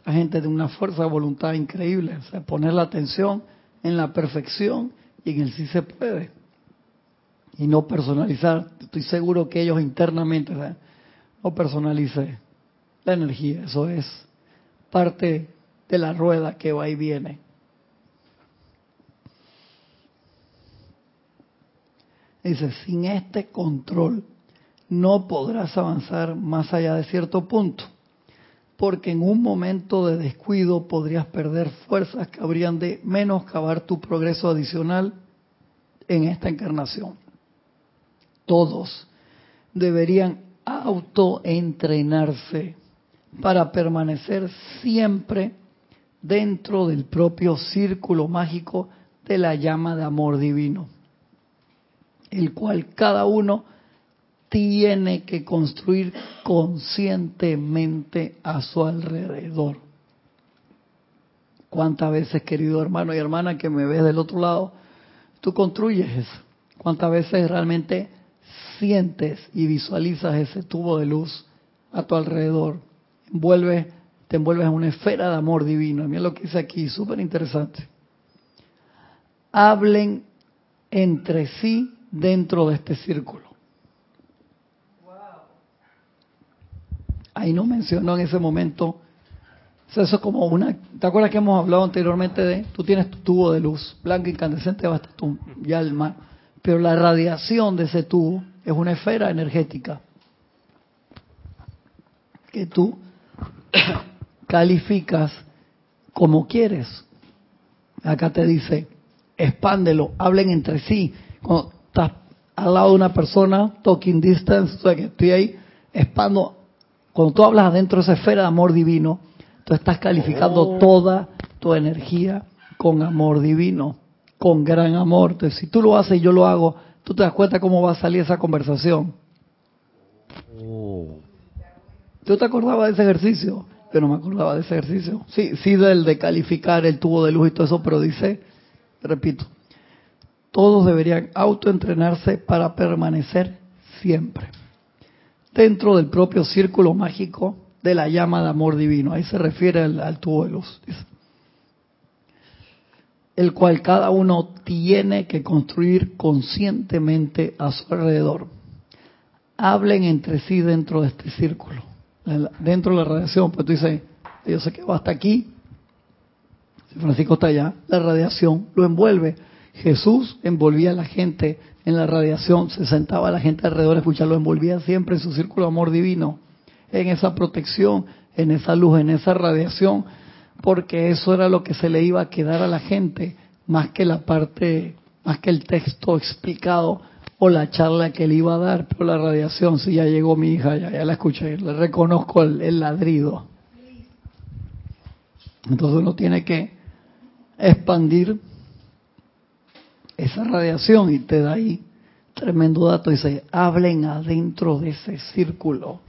A: La gente de una fuerza de voluntad increíble, o sea, poner la atención en la perfección y en el sí se puede. Y no personalizar. Estoy seguro que ellos internamente, no personalice la energía, eso es parte de la rueda que va y viene. Dice, sin este control no podrás avanzar más allá de cierto punto, porque en un momento de descuido podrías perder fuerzas que habrían de menoscabar tu progreso adicional en esta encarnación. Todos deberían autoentrenarse para permanecer siempre dentro del propio círculo mágico de la llama de amor divino, el cual cada uno tiene que construir conscientemente a su alrededor. ¿Cuántas veces, querido hermano y hermana que me ves del otro lado, tú construyes eso? ¿Cuántas veces realmente sientes y visualizas ese tubo de luz a tu alrededor? Envuelve, te envuelves en una esfera de amor divino. Mira lo que dice aquí, súper interesante. Hablen entre sí dentro de este círculo. Ahí no mencionó en ese momento. eso es como una. ¿Te acuerdas que hemos hablado anteriormente de. Tú tienes tu tubo de luz blanco incandescente, hasta tu, mar. Pero la radiación de ese tubo es una esfera energética que tú calificas como quieres. Acá te dice, expándelo, hablen entre sí. Cuando estás al lado de una persona, talking distance, o sea que estoy ahí, expando. Cuando tú hablas adentro de esa esfera de amor divino, tú estás calificando
C: Oh.
A: toda tu energía con amor divino. con gran amor. Entonces, si tú lo haces y yo lo hago, tú te das cuenta cómo va a salir esa conversación.
C: Oh.
A: ¿Tú te acordabas de ese ejercicio? Yo no me acordaba de ese ejercicio. Sí, sí del de calificar el tubo de luz y todo eso, pero dice, repito, todos deberían autoentrenarse para permanecer siempre dentro del propio círculo mágico de la llama de amor divino. Ahí se refiere al, al tubo de luz. dice. El cual cada uno tiene que construir conscientemente a su alrededor. Hablen entre sí dentro de este círculo dentro de la radiación, pues tú dices, yo sé que va hasta aquí, Francisco está allá, la radiación lo envuelve. Jesús envolvía a la gente en la radiación, se sentaba la gente alrededor a escucharlo, envolvía siempre en su círculo de amor divino, en esa protección, en esa luz, en esa radiación, porque eso era lo que se le iba a quedar a la gente, más que la parte, más que el texto explicado o la charla que le iba a dar, pero la radiación, si ya llegó mi hija, ya, ya la escuché, le reconozco el, el ladrido. Entonces uno tiene que expandir esa radiación y te da ahí tremendo dato. Dice, hablen adentro de ese círculo.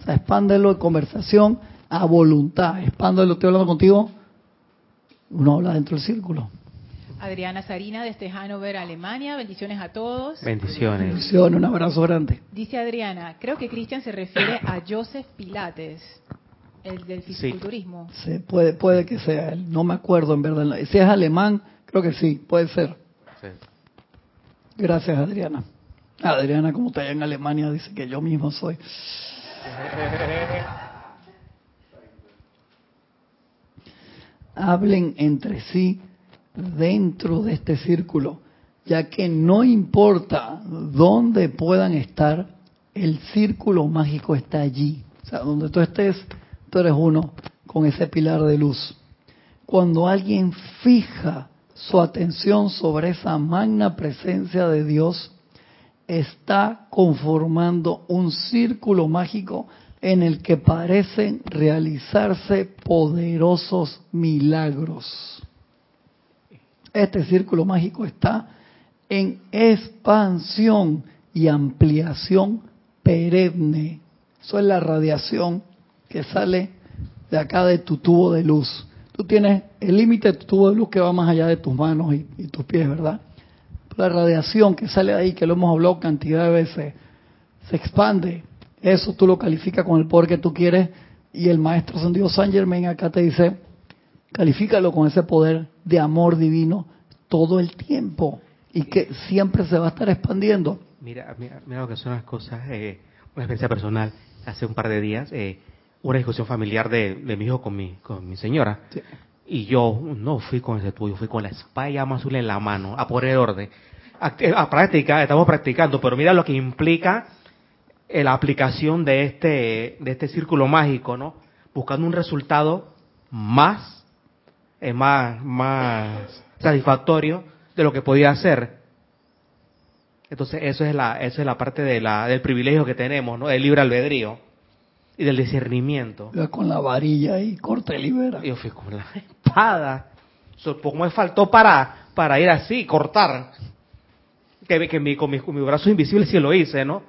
A: O sea, expándelo en conversación a voluntad. Expándelo, estoy hablando contigo. Uno habla dentro del círculo.
B: Adriana Sarina desde Hannover, Alemania. Bendiciones a todos.
C: Bendiciones.
A: Bendiciones, un abrazo grande.
B: Dice Adriana, creo que Cristian se refiere a Joseph Pilates, el del fisiculturismo.
A: Sí, puede, puede que sea él. No me acuerdo en verdad. Si es alemán, creo que sí, puede ser.
C: Sí.
A: Gracias, Adriana. Adriana, como está allá en Alemania, dice que yo mismo soy. Hablen entre sí dentro de este círculo, ya que no importa dónde puedan estar, el círculo mágico está allí. O sea, donde tú estés, tú eres uno con ese pilar de luz. Cuando alguien fija su atención sobre esa magna presencia de Dios, está conformando un círculo mágico en el que parecen realizarse poderosos milagros. Este círculo mágico está en expansión y ampliación perenne. Eso es la radiación que sale de acá de tu tubo de luz. Tú tienes el límite de tu tubo de luz que va más allá de tus manos y, tus pies, ¿verdad? La radiación que sale de ahí, que lo hemos hablado cantidad de veces, se expande. Eso tú lo calificas con el poder que tú quieres y el maestro San San Germain acá te dice, califícalo con ese poder de amor divino todo el tiempo y que siempre se va a estar expandiendo.
C: Mira, mira, mira lo que son las cosas, eh, una experiencia personal. Hace un par de días, eh, una discusión familiar de, de, mi hijo con mi, con mi señora.
A: Sí.
C: Y yo no fui con ese tuyo, fui con la espada llama azul en la mano, a poner orden. A, a practicar, estamos practicando, pero mira lo que implica eh, la aplicación de este, de este círculo mágico, ¿no? Buscando un resultado más, eh, más, más satisfactorio de lo que podía hacer. Entonces, eso es la, eso es la parte de la, del privilegio que tenemos, ¿no? Del libre albedrío y del discernimiento.
A: Con la varilla y corta y libera.
C: Yo fui con la espada. Supongo me faltó para, para ir así, cortar. Que, que mi, con, mi, con mi brazo invisible sí lo hice, ¿no?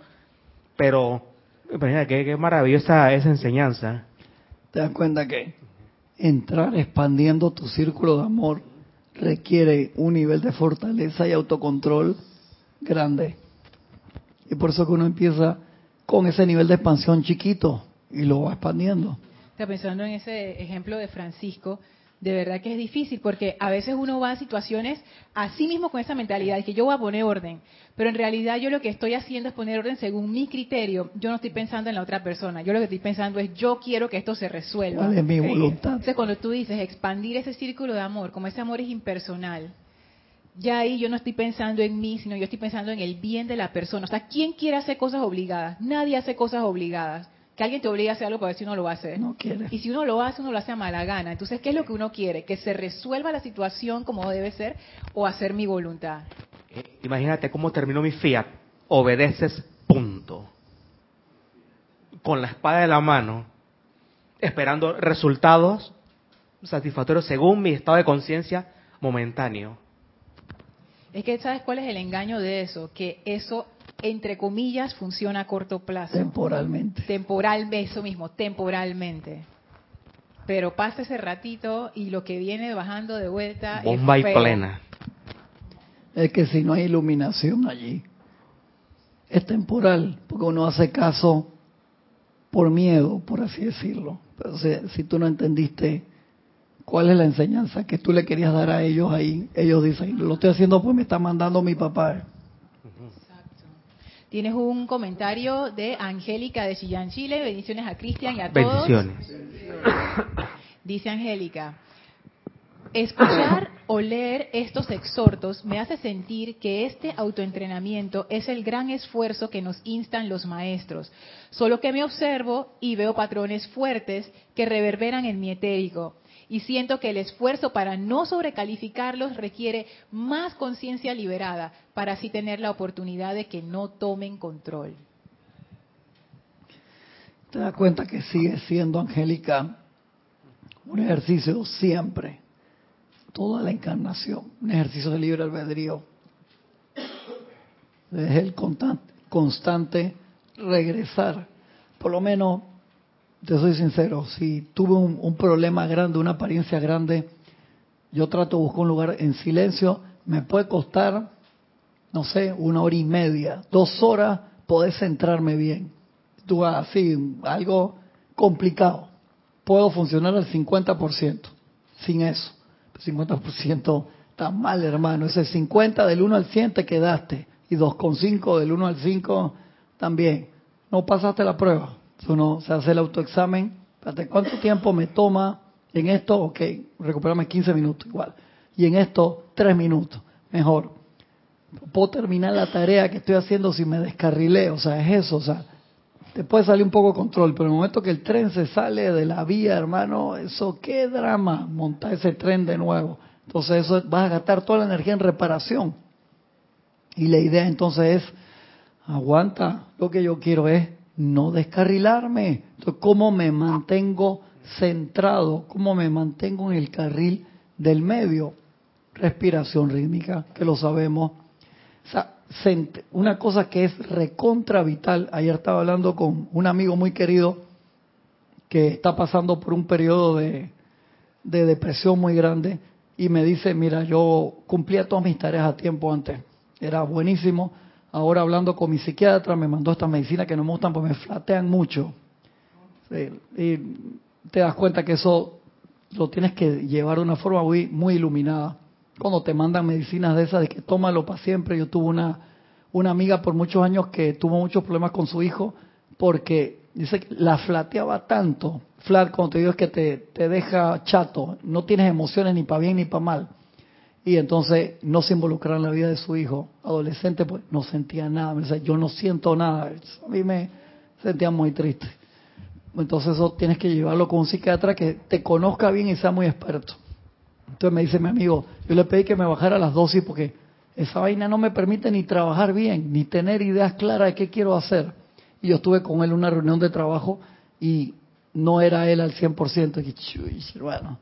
C: Pero, qué, qué maravillosa esa enseñanza.
A: Te das cuenta que entrar expandiendo tu círculo de amor requiere un nivel de fortaleza y autocontrol grande. Y por eso que uno empieza con ese nivel de expansión chiquito y lo va expandiendo.
B: Está pensando en ese ejemplo de Francisco, de verdad que es difícil porque a veces uno va a situaciones así mismo con esa mentalidad de que yo voy a poner orden, pero en realidad yo lo que estoy haciendo es poner orden según mi criterio. Yo no estoy pensando en la otra persona, yo lo que estoy pensando es yo quiero que esto se resuelva.
A: ¿Cuál es mi voluntad?
B: Entonces cuando tú dices expandir ese círculo de amor, como ese amor es impersonal, ya ahí yo no estoy pensando en mí, sino yo estoy pensando en el bien de la persona. O sea, ¿quién quiere hacer cosas obligadas? Nadie hace cosas obligadas que alguien te obligue a hacer algo para ver si uno lo va a hacer.
A: No quiere.
B: Y si uno lo hace, uno lo hace a mala gana. Entonces, ¿qué es lo que uno quiere? ¿Que se resuelva la situación como debe ser o hacer mi voluntad?
C: Eh, imagínate cómo terminó mi fiat. Obedeces, punto. Con la espada de la mano, esperando resultados satisfactorios según mi estado de conciencia momentáneo.
B: Es que sabes cuál es el engaño de eso, que eso entre comillas funciona a corto plazo.
A: Temporalmente.
B: Temporal, eso mismo, temporalmente. Pero pasa ese ratito y lo que viene bajando de vuelta
C: Bomba
B: es
C: y plena.
A: Es que si no hay iluminación allí, es temporal, porque uno hace caso por miedo, por así decirlo. Pero si, si tú no entendiste cuál es la enseñanza que tú le querías dar a ellos ahí, ellos dicen, lo estoy haciendo pues me está mandando mi papá.
B: Tienes un comentario de Angélica de Chillán, Chile. Bendiciones a Cristian y a todos.
C: Bendiciones.
B: Dice Angélica, escuchar o leer estos exhortos me hace sentir que este autoentrenamiento es el gran esfuerzo que nos instan los maestros, solo que me observo y veo patrones fuertes que reverberan en mi etérico. Y siento que el esfuerzo para no sobrecalificarlos requiere más conciencia liberada para así tener la oportunidad de que no tomen control.
A: Te das cuenta que sigue siendo, Angélica, un ejercicio siempre, toda la encarnación, un ejercicio de libre albedrío. Es el constante, constante regresar. Por lo menos, te soy sincero, si tuve un, problema grande, una apariencia grande, yo trato de buscar un lugar en silencio, me puede costar, no sé, una hora y media, dos horas, poder centrarme bien. Tú así, algo complicado. Puedo funcionar al 50% sin eso. El 50% está mal, hermano. Ese 50 del 1 al 100 te quedaste. Y 2,5 del 1 al 5 también. No pasaste la prueba. Uno se hace el autoexamen. ¿cuánto tiempo me toma en esto? Ok, recuperame 15 minutos igual. Y en esto, 3 minutos. Mejor. Puedo terminar la tarea que estoy haciendo si me descarrilé. O sea, es eso. O sea, te puede salir un poco de control, pero en el momento que el tren se sale de la vía, hermano, eso qué drama, montar ese tren de nuevo. Entonces eso vas a gastar toda la energía en reparación. Y la idea entonces es, aguanta, lo que yo quiero es no descarrilarme. Entonces, ¿cómo me mantengo centrado? ¿Cómo me mantengo en el carril del medio? Respiración rítmica, que lo sabemos. O sea, una cosa que es recontra vital. Ayer estaba hablando con un amigo muy querido que está pasando por un periodo de, de depresión muy grande y me dice, mira, yo cumplía todas mis tareas a tiempo antes, era buenísimo. Ahora hablando con mi psiquiatra me mandó estas medicinas que no me gustan porque me flatean mucho. Y te das cuenta que eso lo tienes que llevar de una forma muy, muy iluminada cuando te mandan medicinas de esas de que tómalo para siempre. Yo tuve una, una amiga por muchos años que tuvo muchos problemas con su hijo porque dice que la flateaba tanto. Flat, como te digo, es que te, te deja chato, no tienes emociones ni para bien ni para mal. Y entonces no se involucraba en la vida de su hijo adolescente, pues no sentía nada. Me decía, yo no siento nada. A mí me sentía muy triste. Entonces eso tienes que llevarlo con un psiquiatra que te conozca bien y sea muy experto. Entonces me dice mi amigo, yo le pedí que me bajara las dosis porque esa vaina no me permite ni trabajar bien, ni tener ideas claras de qué quiero hacer. Y yo estuve con él en una reunión de trabajo y no era él al 100%. Y hermano,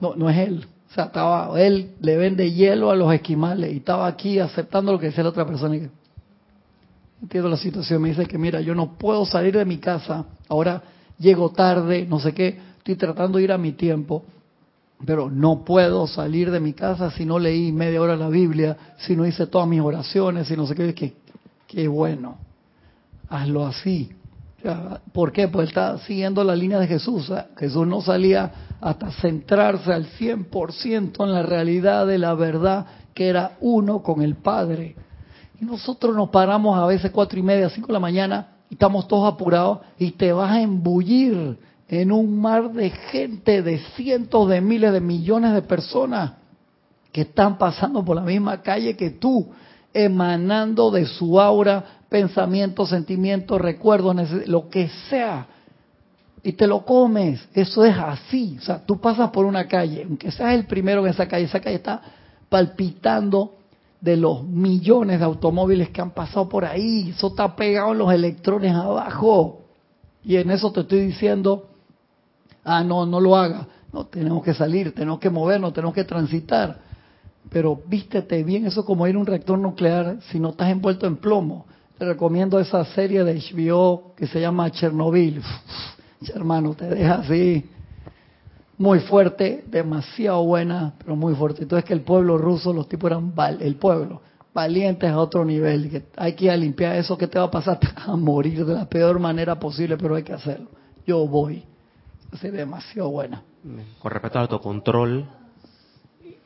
A: no, no es él. O sea, estaba, él le vende hielo a los esquimales y estaba aquí aceptando lo que decía la otra persona. Y entiendo la situación. Me dice que, mira, yo no puedo salir de mi casa. Ahora llego tarde, no sé qué. Estoy tratando de ir a mi tiempo pero no puedo salir de mi casa si no leí media hora la Biblia, si no hice todas mis oraciones, si no sé qué, qué, qué bueno, hazlo así. ¿Por qué? Pues está siguiendo la línea de Jesús. Jesús no salía hasta centrarse al 100% en la realidad de la verdad que era uno con el Padre. Y nosotros nos paramos a veces cuatro y media, cinco de la mañana, y estamos todos apurados, y te vas a embullir en un mar de gente, de cientos de miles de millones de personas que están pasando por la misma calle que tú, emanando de su aura pensamientos, sentimientos, recuerdos, lo que sea, y te lo comes. Eso es así. O sea, tú pasas por una calle, aunque seas el primero en esa calle, esa calle está palpitando de los millones de automóviles que han pasado por ahí. Eso está pegado en los electrones abajo. Y en eso te estoy diciendo, ah, no, no lo haga. No, tenemos que salir, tenemos que movernos, tenemos que transitar. pero vístete bien, eso como ir a un reactor nuclear si no estás envuelto en plomo. Te recomiendo esa serie de HBO que se llama Chernobyl. Hermano, te deja así muy fuerte, demasiado buena, pero muy fuerte. Entonces que el pueblo ruso, los tipos eran el pueblo, valientes a otro nivel. Hay que limpiar eso que te va a pasar, te vas a morir de la peor manera posible, pero hay que hacerlo. Yo voy. Es demasiado buena.
C: Con respecto al autocontrol,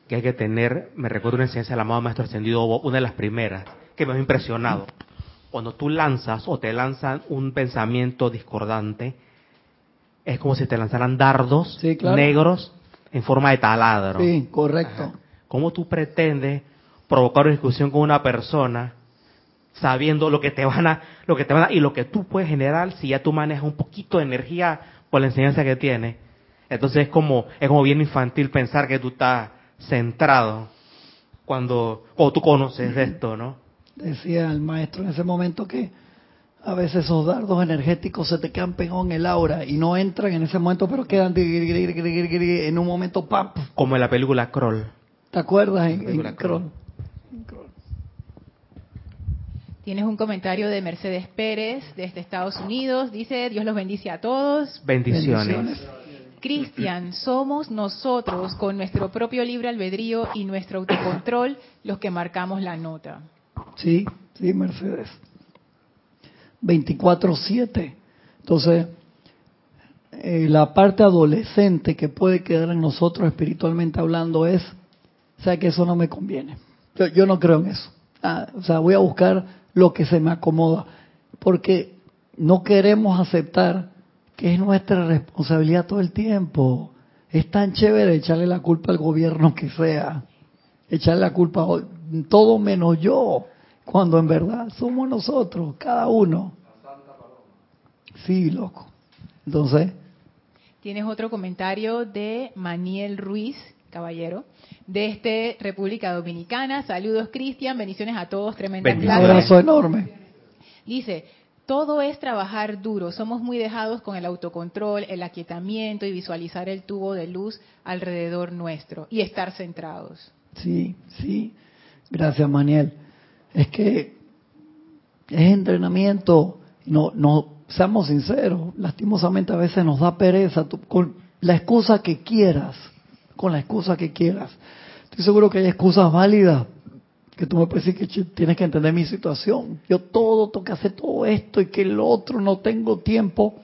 C: que hay que tener, me recuerdo una enseñanza del Maestro Ascendido, una de las primeras, que me ha impresionado. Cuando tú lanzas o te lanzan un pensamiento discordante, es como si te lanzaran dardos negros en forma de taladro.
A: Sí, correcto.
C: ¿Cómo tú pretendes provocar una discusión con una persona sabiendo lo que te van a, lo que te van a, y lo que tú puedes generar si ya tú manejas un poquito de energía por la enseñanza que tienes? Entonces es como, es como bien infantil pensar que tú estás centrado cuando, o tú conoces esto, ¿no?
A: Decía el maestro en ese momento que a veces esos dardos energéticos se te quedan pegados en el aura y no entran en ese momento, pero quedan en un momento ¡pam!
C: Como en la película Kroll.
A: ¿Te acuerdas? En, Kroll.
B: Tienes un comentario de Mercedes Pérez desde Estados Unidos. Dice, Dios los bendice a todos.
C: Bendiciones.
B: Cristian, somos nosotros con nuestro propio libre albedrío y nuestro autocontrol los que marcamos la nota.
A: Sí, sí, Mercedes. 24/7. Entonces, eh, la parte adolescente que puede quedar en nosotros espiritualmente hablando es, o sea, que eso no me conviene. Yo, no creo en eso. Ah, o sea, voy a buscar lo que se me acomoda, porque no queremos aceptar que es nuestra responsabilidad todo el tiempo. Es tan chévere echarle la culpa al gobierno que sea, echarle la culpa a todo menos yo cuando en verdad somos nosotros, cada uno. Sí, loco. Entonces.
B: Tienes otro comentario de Maniel Ruiz, caballero, de este República Dominicana. Saludos, Cristian. Bendiciones a todos. Tremenda
A: Un abrazo enorme.
B: Dice, todo es trabajar duro. Somos muy dejados con el autocontrol, el aquietamiento y visualizar el tubo de luz alrededor nuestro y estar centrados.
A: Sí, sí. Gracias, Maniel es que es entrenamiento, no, no, seamos sinceros, lastimosamente a veces nos da pereza, con la excusa que quieras, con la excusa que quieras. Estoy seguro que hay excusas válidas, que tú me puedes decir que tienes que entender mi situación. Yo todo tengo que hacer todo esto y que el otro no tengo tiempo.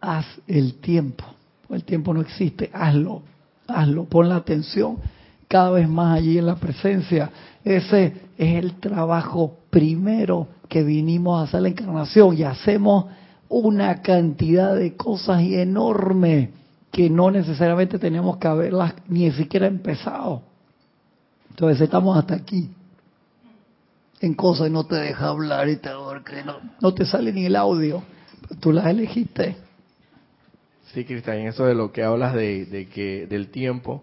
A: Haz el tiempo. El tiempo no existe. Hazlo. Hazlo. Pon la atención cada vez más allí en la presencia. Ese es el trabajo primero que vinimos a hacer la encarnación y hacemos una cantidad de cosas enormes que no necesariamente tenemos que haberlas ni siquiera empezado. Entonces estamos hasta aquí en cosas y no te deja hablar y te no, no te sale ni el audio, tú las elegiste.
D: Sí, Cristian, eso de lo que hablas de que del tiempo,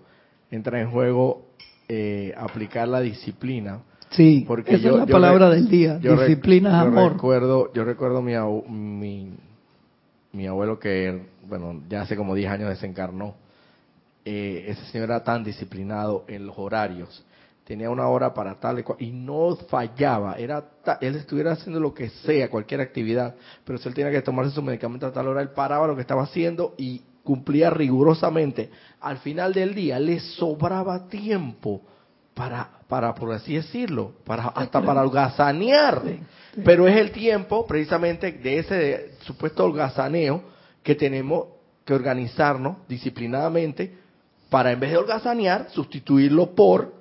D: entra en juego eh, aplicar la disciplina.
A: Sí, porque esa es la palabra del día. disciplina es amor.
D: Recuerdo, yo recuerdo mi, mi, mi abuelo que, bueno, ya hace como 10 años desencarnó. Eh, ese señor era tan disciplinado en los horarios. Tenía una hora para tal y no fallaba. Era él estuviera haciendo lo que sea, cualquier actividad, pero si él tenía que tomarse su medicamento a tal hora, él paraba lo que estaba haciendo y cumplía rigurosamente, al final del día le sobraba tiempo para, para por así decirlo, para hasta para holgazanear. Pero es el tiempo precisamente de ese supuesto holgazaneo que tenemos que organizarnos disciplinadamente para en vez de holgazanear, sustituirlo por,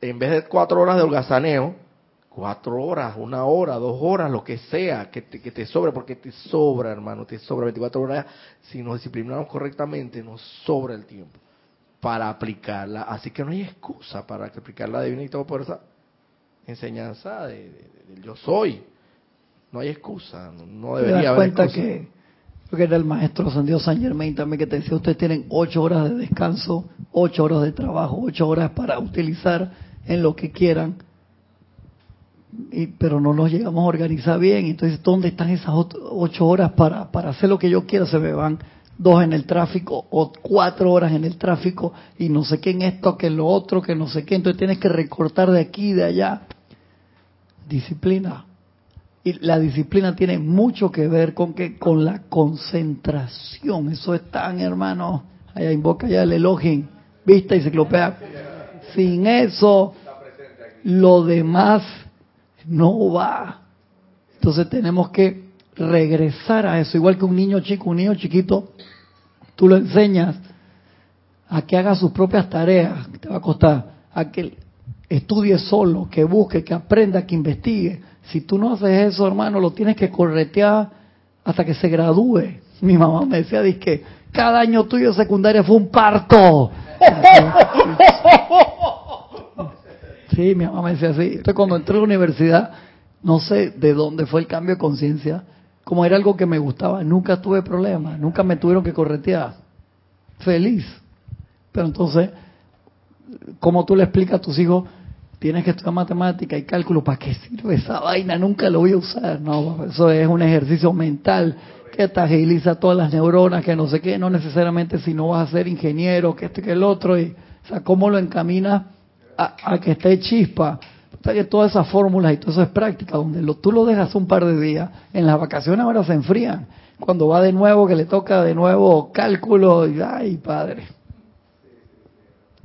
D: en vez de cuatro horas de holgazaneo, cuatro horas, una hora, dos horas, lo que sea, que te, que te sobre, porque te sobra, hermano, te sobra 24 horas. Si nos disciplinamos correctamente, nos sobra el tiempo para aplicarla. Así que no hay excusa para aplicar la divina y todo por esa enseñanza de, yo soy. No hay excusa, no, debería haber
A: cuenta que que era el maestro San Dios San Germain también que te decía, ustedes tienen ocho horas de descanso, ocho horas de trabajo, ocho horas para utilizar en lo que quieran pero no nos llegamos a organizar bien. Entonces, ¿dónde están esas ocho horas para, para hacer lo que yo quiera? Se me van dos en el tráfico o cuatro horas en el tráfico y no sé qué en esto, que lo otro, que no sé qué, entonces tienes que recortar de aquí y de allá. Disciplina. Y la disciplina tiene mucho que ver con que con la concentración. Eso es tan, hermano. Allá invoca ya el Elohim, vista y ciclopea. Sin eso, lo demás no va. Entonces tenemos que regresar a eso, igual que un niño chico, un niño chiquito, tú lo enseñas a que haga sus propias tareas, que te va a costar, a que estudie solo, que busque, que aprenda, que investigue. Si tú no haces eso, hermano, lo tienes que corretear hasta que se gradúe. Mi mamá me decía, que cada año tuyo secundaria fue un parto. Sí, mi mamá me decía así. Entonces cuando entré a la universidad, no sé de dónde fue el cambio de conciencia, como era algo que me gustaba, nunca tuve problemas, nunca me tuvieron que corretear. Feliz. Pero entonces, ¿cómo tú le explicas a tus hijos? Tienes que estudiar matemática y cálculo, ¿para qué sirve esa vaina? Nunca lo voy a usar. No, eso es un ejercicio mental que te todas las neuronas, que no sé qué, no necesariamente si no vas a ser ingeniero, que este, que el otro, y, o sea, ¿cómo lo encaminas a, a que esté chispa? que todas esas fórmulas y todo eso es práctica, donde lo, tú lo dejas un par de días, en las vacaciones ahora se enfrían. Cuando va de nuevo, que le toca de nuevo cálculo, y ay, padre.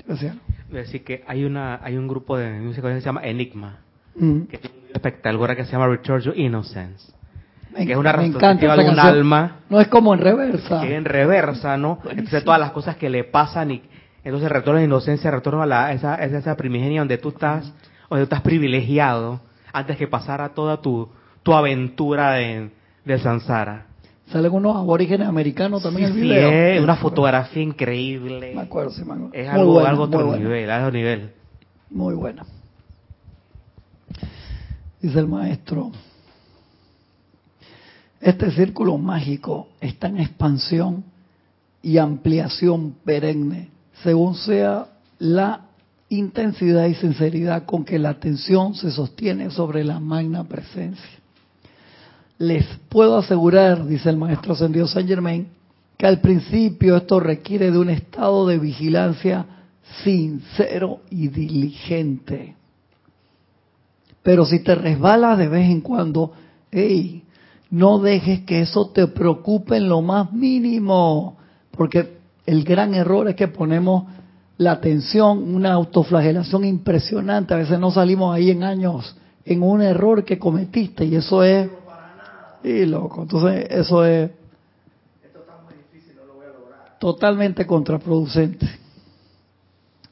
C: Decir decir que hay una hay un grupo de música que se llama Enigma, mm. que tiene un espectacular que se llama Return to Innocence. que es una retrospectiva de un alma.
A: No es como en reversa.
C: Que en reversa, ¿no? Entonces todas las cosas que le pasan y entonces retorno a la inocencia, retorno a la, esa, esa primigenia donde tú estás o estás privilegiado antes que pasara toda tu, tu aventura de, de Sansara.
A: Salen unos aborígenes americanos también
C: en el video. Sí, es una fotografía increíble.
A: Me acuerdo, sí, me
C: Es algo, algo otro nivel, algo nivel.
A: Muy buena. Dice el maestro, este círculo mágico está en expansión y ampliación perenne, según sea la intensidad y sinceridad con que la atención se sostiene sobre la magna presencia. Les puedo asegurar, dice el maestro ascendido Saint Germain, que al principio esto requiere de un estado de vigilancia sincero y diligente. Pero si te resbalas de vez en cuando, hey, no dejes que eso te preocupe en lo más mínimo, porque el gran error es que ponemos la atención, una autoflagelación impresionante. A veces no salimos ahí en años en un error que cometiste y eso es... Y loco, entonces eso es totalmente contraproducente.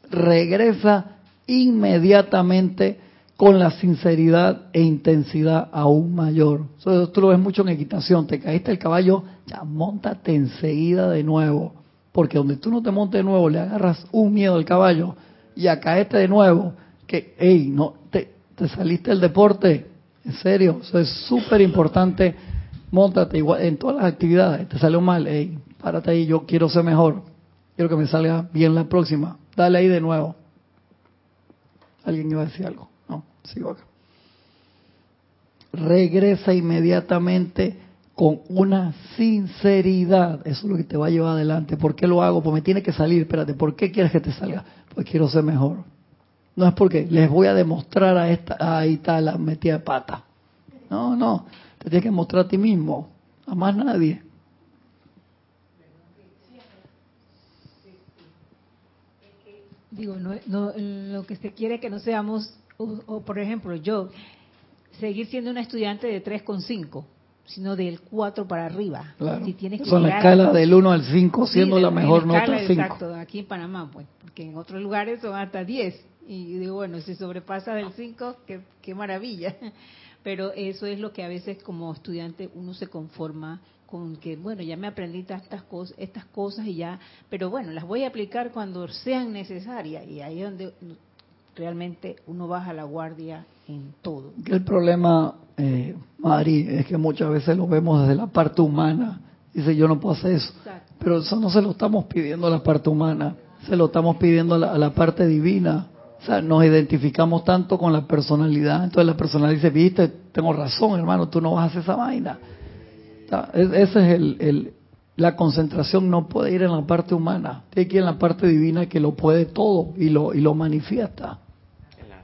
A: Regresa inmediatamente con la sinceridad e intensidad aún mayor. Eso tú lo ves mucho en equitación. Te caíste el caballo, ya montate enseguida de nuevo porque donde tú no te montes de nuevo, le agarras un miedo al caballo y a de nuevo, que, hey, no, te, te saliste del deporte, en serio, eso es súper importante, montate igual en todas las actividades, te salió mal, hey, párate ahí, yo quiero ser mejor, quiero que me salga bien la próxima, dale ahí de nuevo. ¿Alguien iba a decir algo? No, sigo acá. Regresa inmediatamente con una sinceridad. Eso es lo que te va a llevar adelante. ¿Por qué lo hago? Pues me tiene que salir. Espérate, ¿por qué quieres que te salga? Pues quiero ser mejor. No es porque les voy a demostrar a esta, ahí está la metida de pata. No, no. Te tienes que mostrar a ti mismo. A más nadie.
B: Digo, no, lo que se quiere que no seamos, por ejemplo, yo, seguir siendo una estudiante de 3,5 sino del 4 para arriba.
A: Si tienes que Son la escala del 1 al 5 siendo la mejor nota 5.
B: Exacto, aquí en Panamá, pues, porque en otros lugares son hasta 10. Y digo, bueno, si sobrepasa del 5, qué, qué maravilla. Pero eso es lo que a veces como estudiante uno se conforma con que, bueno, ya me aprendí estas cosas, estas cosas y ya, pero bueno, las voy a aplicar cuando sean necesarias. Y ahí es donde realmente uno baja la guardia en todo.
A: El problema, eh, Mari, es que muchas veces lo vemos desde la parte humana. Dice, yo no puedo hacer eso. Pero eso no se lo estamos pidiendo a la parte humana, se lo estamos pidiendo a la, parte divina. O sea, nos identificamos tanto con la personalidad. Entonces la personalidad dice, viste, tengo razón, hermano, tú no vas a hacer esa vaina. ese es el, la concentración no puede ir en la parte humana, tiene que ir en la parte divina que lo puede todo y lo, y lo manifiesta.
C: En la,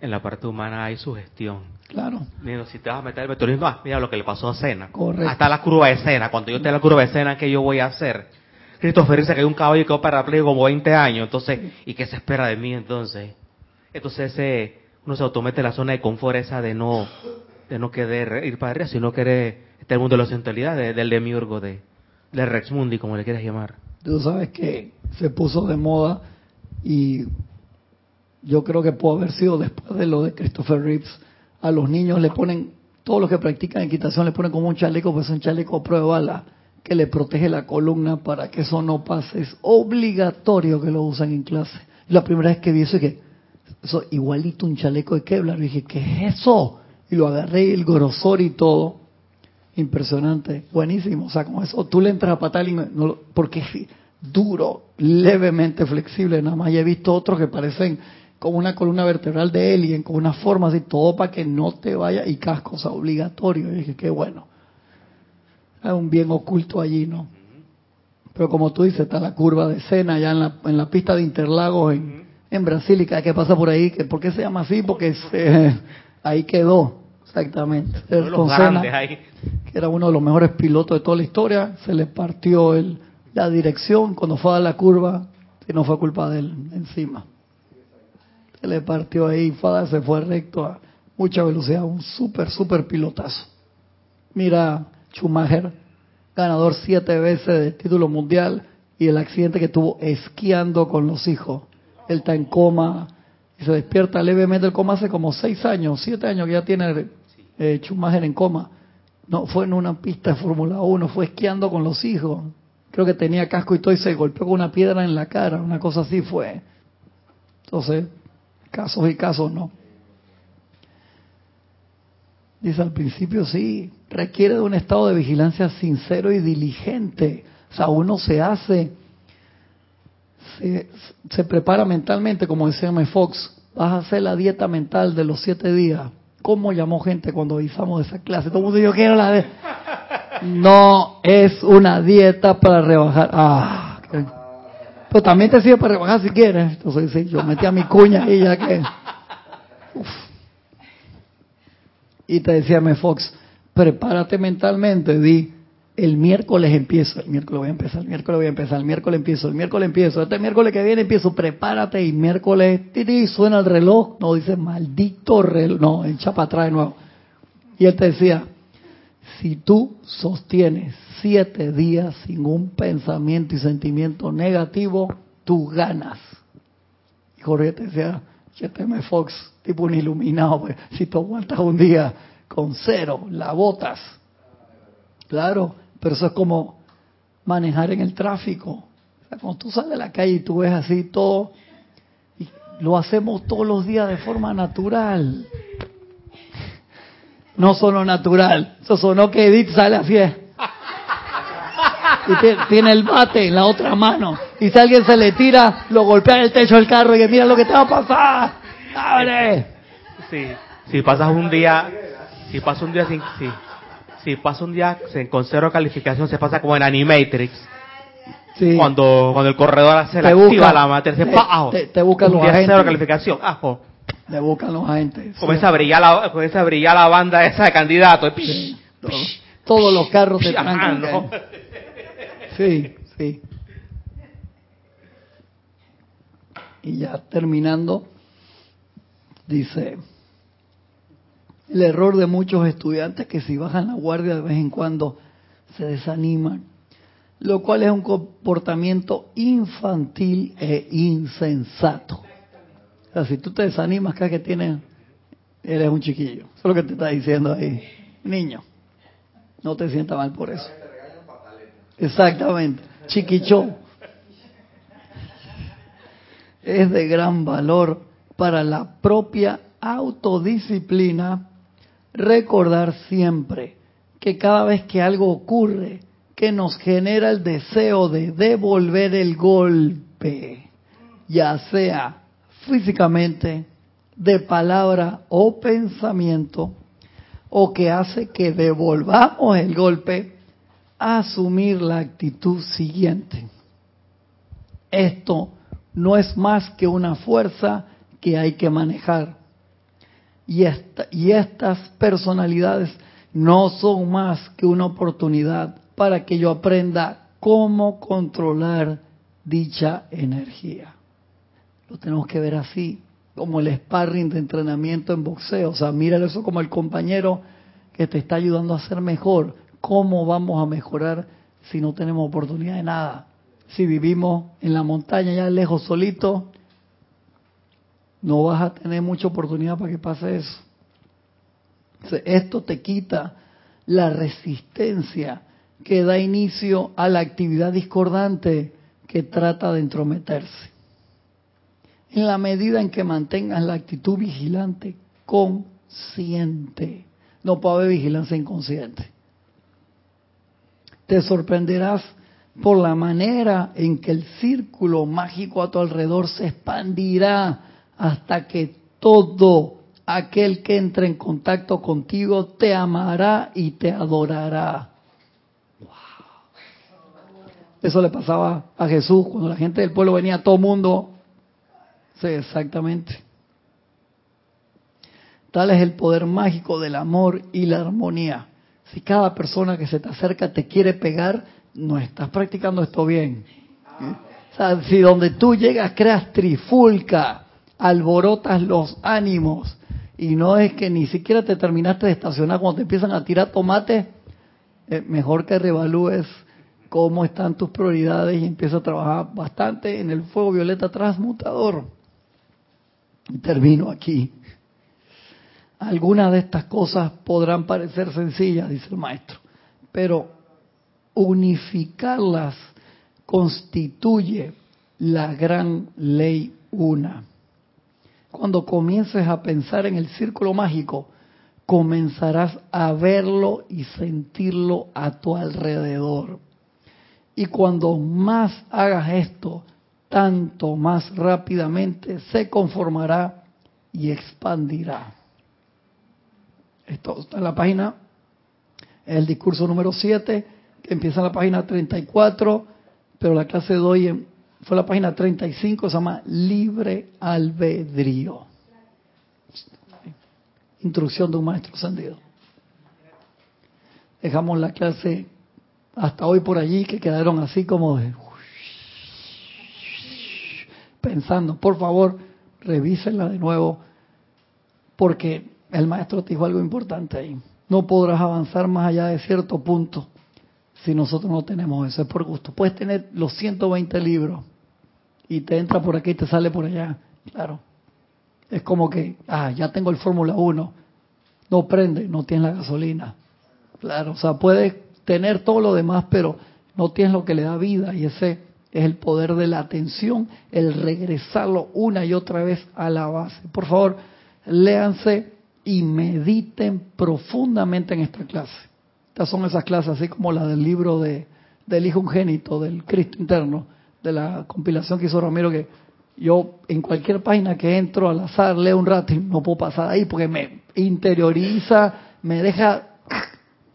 C: en la parte humana hay sugestión.
A: Claro.
C: Mira, si te vas a meter el meteorismo, ah, mira lo que le pasó a Cena.
A: Correcto.
C: Hasta la curva de Cena. Cuando yo esté en la curva de Cena, ¿qué yo voy a hacer? Christopher dice que hay un caballo que quedó parapléjico como 20 años, entonces, ¿y qué se espera de mí entonces? Entonces ese, uno se automete en la zona de confort esa de no, de no querer ir para arriba, sino querer estar en el mundo de la centralidad, de- del demiurgo, de, de Rex Mundi, como le quieras llamar.
A: Tú sabes que se puso de moda y yo creo que puede haber sido después de lo de Christopher Reeves. A los niños le ponen, todos los que practican equitación le ponen como un chaleco, pues es un chaleco a prueba bala que le protege la columna para que eso no pase. Es obligatorio que lo usen en clase. La primera vez que vi eso, que eso igualito un chaleco de Kevlar, y dije, ¿qué es eso? Y lo agarré, el grosor y todo. Impresionante, buenísimo. O sea, con eso tú le entras a patar y no lo- porque es duro, levemente flexible. Nada más ya he visto otros que parecen como una columna vertebral de alien, con una forma así, todo para que no te vaya y casco, o sea, obligatorio. Y dije, qué bueno. Hay un bien oculto allí, ¿no? Pero como tú dices, está la curva de escena allá en la, en la pista de Interlagos en, en Brasil y cada que pasa por ahí, que ¿por qué se llama así? Porque se- ahí quedó, exactamente.
C: Uno de los
A: Con
C: grandes
A: Senna,
C: ahí.
A: que era uno de los mejores pilotos de toda la historia, se le partió el, la dirección cuando fue a la curva, y no fue culpa de él encima. Se le partió ahí, Fada se fue recto a mucha velocidad, un súper, súper pilotazo. Mira, Schumacher, ganador siete veces del título mundial y el accidente que tuvo esquiando con los hijos. Él está en coma y se despierta levemente del coma hace como seis años, siete años que ya tiene eh, Schumacher en coma. No fue en una pista de Fórmula 1, fue esquiando con los hijos. Creo que tenía casco y todo y se golpeó con una piedra en la cara, una cosa así fue. Entonces, casos y casos no. Dice al principio, sí, requiere de un estado de vigilancia sincero y diligente. O sea, uno se hace, se, se prepara mentalmente, como decía M. Fox, vas a hacer la dieta mental de los siete días. ¿Cómo llamó gente cuando de esa clase? Todo el mundo dijo, quiero la de... No es una dieta para rebajar. Ah, pero también te sirve para rebajar si quieres. Entonces, sí, yo metí a mi cuña ahí ya que... Uf. Y te decía M. Fox, prepárate mentalmente, di, el miércoles empiezo, el miércoles voy a empezar, el miércoles voy a empezar, el miércoles empiezo, el miércoles empiezo, este miércoles que viene empiezo, prepárate y miércoles, tiri, suena el reloj, no dice maldito reloj, no, echa para atrás de nuevo. Y él te decía, si tú sostienes siete días sin un pensamiento y sentimiento negativo, tú ganas. Y Jorge te decía, M. Fox, tipo un iluminado, pues, si tú aguantas un día con cero, la botas. Claro, pero eso es como manejar en el tráfico. O sea, cuando tú sales a la calle y tú ves así todo, y lo hacemos todos los días de forma natural. No sonó natural, eso sonó que Edith sale así. es. Y tiene, el bate en la otra mano. Y si alguien se le tira, lo golpea en el techo del carro y que mira lo que te va a pasar. ¡Abre!
C: Sí. Si pasas un día, si pasas un día sin, si, si pasa un día con cero calificación, se pasa como en Animatrix.
A: Sí.
C: Cuando, cuando el corredor hace la activa la materia, se
A: te- te- te buscan
C: un
A: los
C: día
A: agentes.
C: cero calificación, ajo.
A: Le buscan los agentes.
C: Comienza a brillar la, comienza a brillar la banda esa de candidatos.
A: Sí. Todos los carros
C: Ajá,
A: trancan.
C: ¿no?
A: Sí, sí. Y ya terminando, dice, el error de muchos estudiantes que si bajan la guardia de vez en cuando se desaniman, lo cual es un comportamiento infantil e insensato. O sea, si tú te desanimas cada que tienes, eres un chiquillo. Eso es lo que te está diciendo ahí. Niño, no te sientas mal por eso. Exactamente. Chiquicho. Es de gran valor para la propia autodisciplina recordar siempre que cada vez que algo ocurre que nos genera el deseo de devolver el golpe, ya sea físicamente, de palabra o pensamiento, o que hace que devolvamos el golpe, asumir la actitud siguiente. Esto no es más que una fuerza que hay que manejar. Y, y estas personalidades no son más que una oportunidad para que yo aprenda cómo controlar dicha energía. Lo tenemos que ver así, como el sparring de entrenamiento en boxeo. O sea, míralo eso como el compañero que te está ayudando a ser mejor. ¿Cómo vamos a mejorar si no tenemos oportunidad de nada? Si vivimos en la montaña ya lejos solito, no vas a tener mucha oportunidad para que pase eso. Esto te quita la resistencia que da inicio a la actividad discordante que trata de entrometerse. En la medida en que mantengas la actitud vigilante, consciente, no puede haber vigilancia inconsciente. Te sorprenderás por la manera en que el círculo mágico a tu alrededor se expandirá hasta que todo aquel que entre en contacto contigo te amará y te adorará. Eso le pasaba a Jesús cuando la gente del pueblo venía, todo mundo. Sí, exactamente. Tal es el poder mágico del amor y la armonía. Si cada persona que se te acerca te quiere pegar, no estás practicando esto bien. O sea, si donde tú llegas creas trifulca, alborotas los ánimos, y no es que ni siquiera te terminaste de estacionar cuando te empiezan a tirar tomate, eh, mejor que revalúes cómo están tus prioridades y empieza a trabajar bastante en el fuego violeta transmutador. Y termino aquí. Algunas de estas cosas podrán parecer sencillas, dice el maestro, pero unificarlas constituye la gran ley una. Cuando comiences a pensar en el círculo mágico, comenzarás a verlo y sentirlo a tu alrededor. Y cuando más hagas esto, tanto más rápidamente se conformará y expandirá. Esto está en la página, el discurso número 7, que empieza en la página 34, pero la clase de hoy fue la página 35, se llama Libre Albedrío. Instrucción de un maestro ascendido. Dejamos la clase hasta hoy por allí que quedaron así como de pensando, por favor, revísenla de nuevo porque el maestro te dijo algo importante ahí. No podrás avanzar más allá de cierto punto si nosotros no tenemos eso. Es por gusto. Puedes tener los 120 libros y te entra por aquí y te sale por allá. Claro. Es como que, ah, ya tengo el Fórmula 1. No prende, no tienes la gasolina. Claro, o sea, puedes tener todo lo demás, pero no tienes lo que le da vida y ese es el poder de la atención, el regresarlo una y otra vez a la base. Por favor, léanse y mediten profundamente en esta clase. Son esas clases, así como la del libro de, del Hijo Ungénito, del Cristo interno, de la compilación que hizo Ramiro, que yo en cualquier página que entro al azar leo un rato y no puedo pasar ahí porque me interioriza, me deja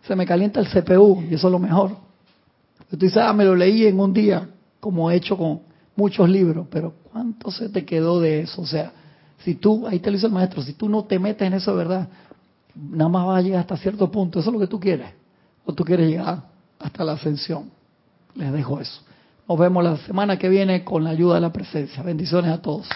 A: se me calienta el CPU y eso es lo mejor. Tú ah, me lo leí en un día, como he hecho con muchos libros, pero ¿cuánto se te quedó de eso? O sea, si tú, ahí te lo dice el maestro, si tú no te metes en eso de verdad, nada más vas a llegar hasta cierto punto, eso es lo que tú quieres, o tú quieres llegar hasta la ascensión. Les dejo eso. Nos vemos la semana que viene con la ayuda de la presencia. Bendiciones a todos.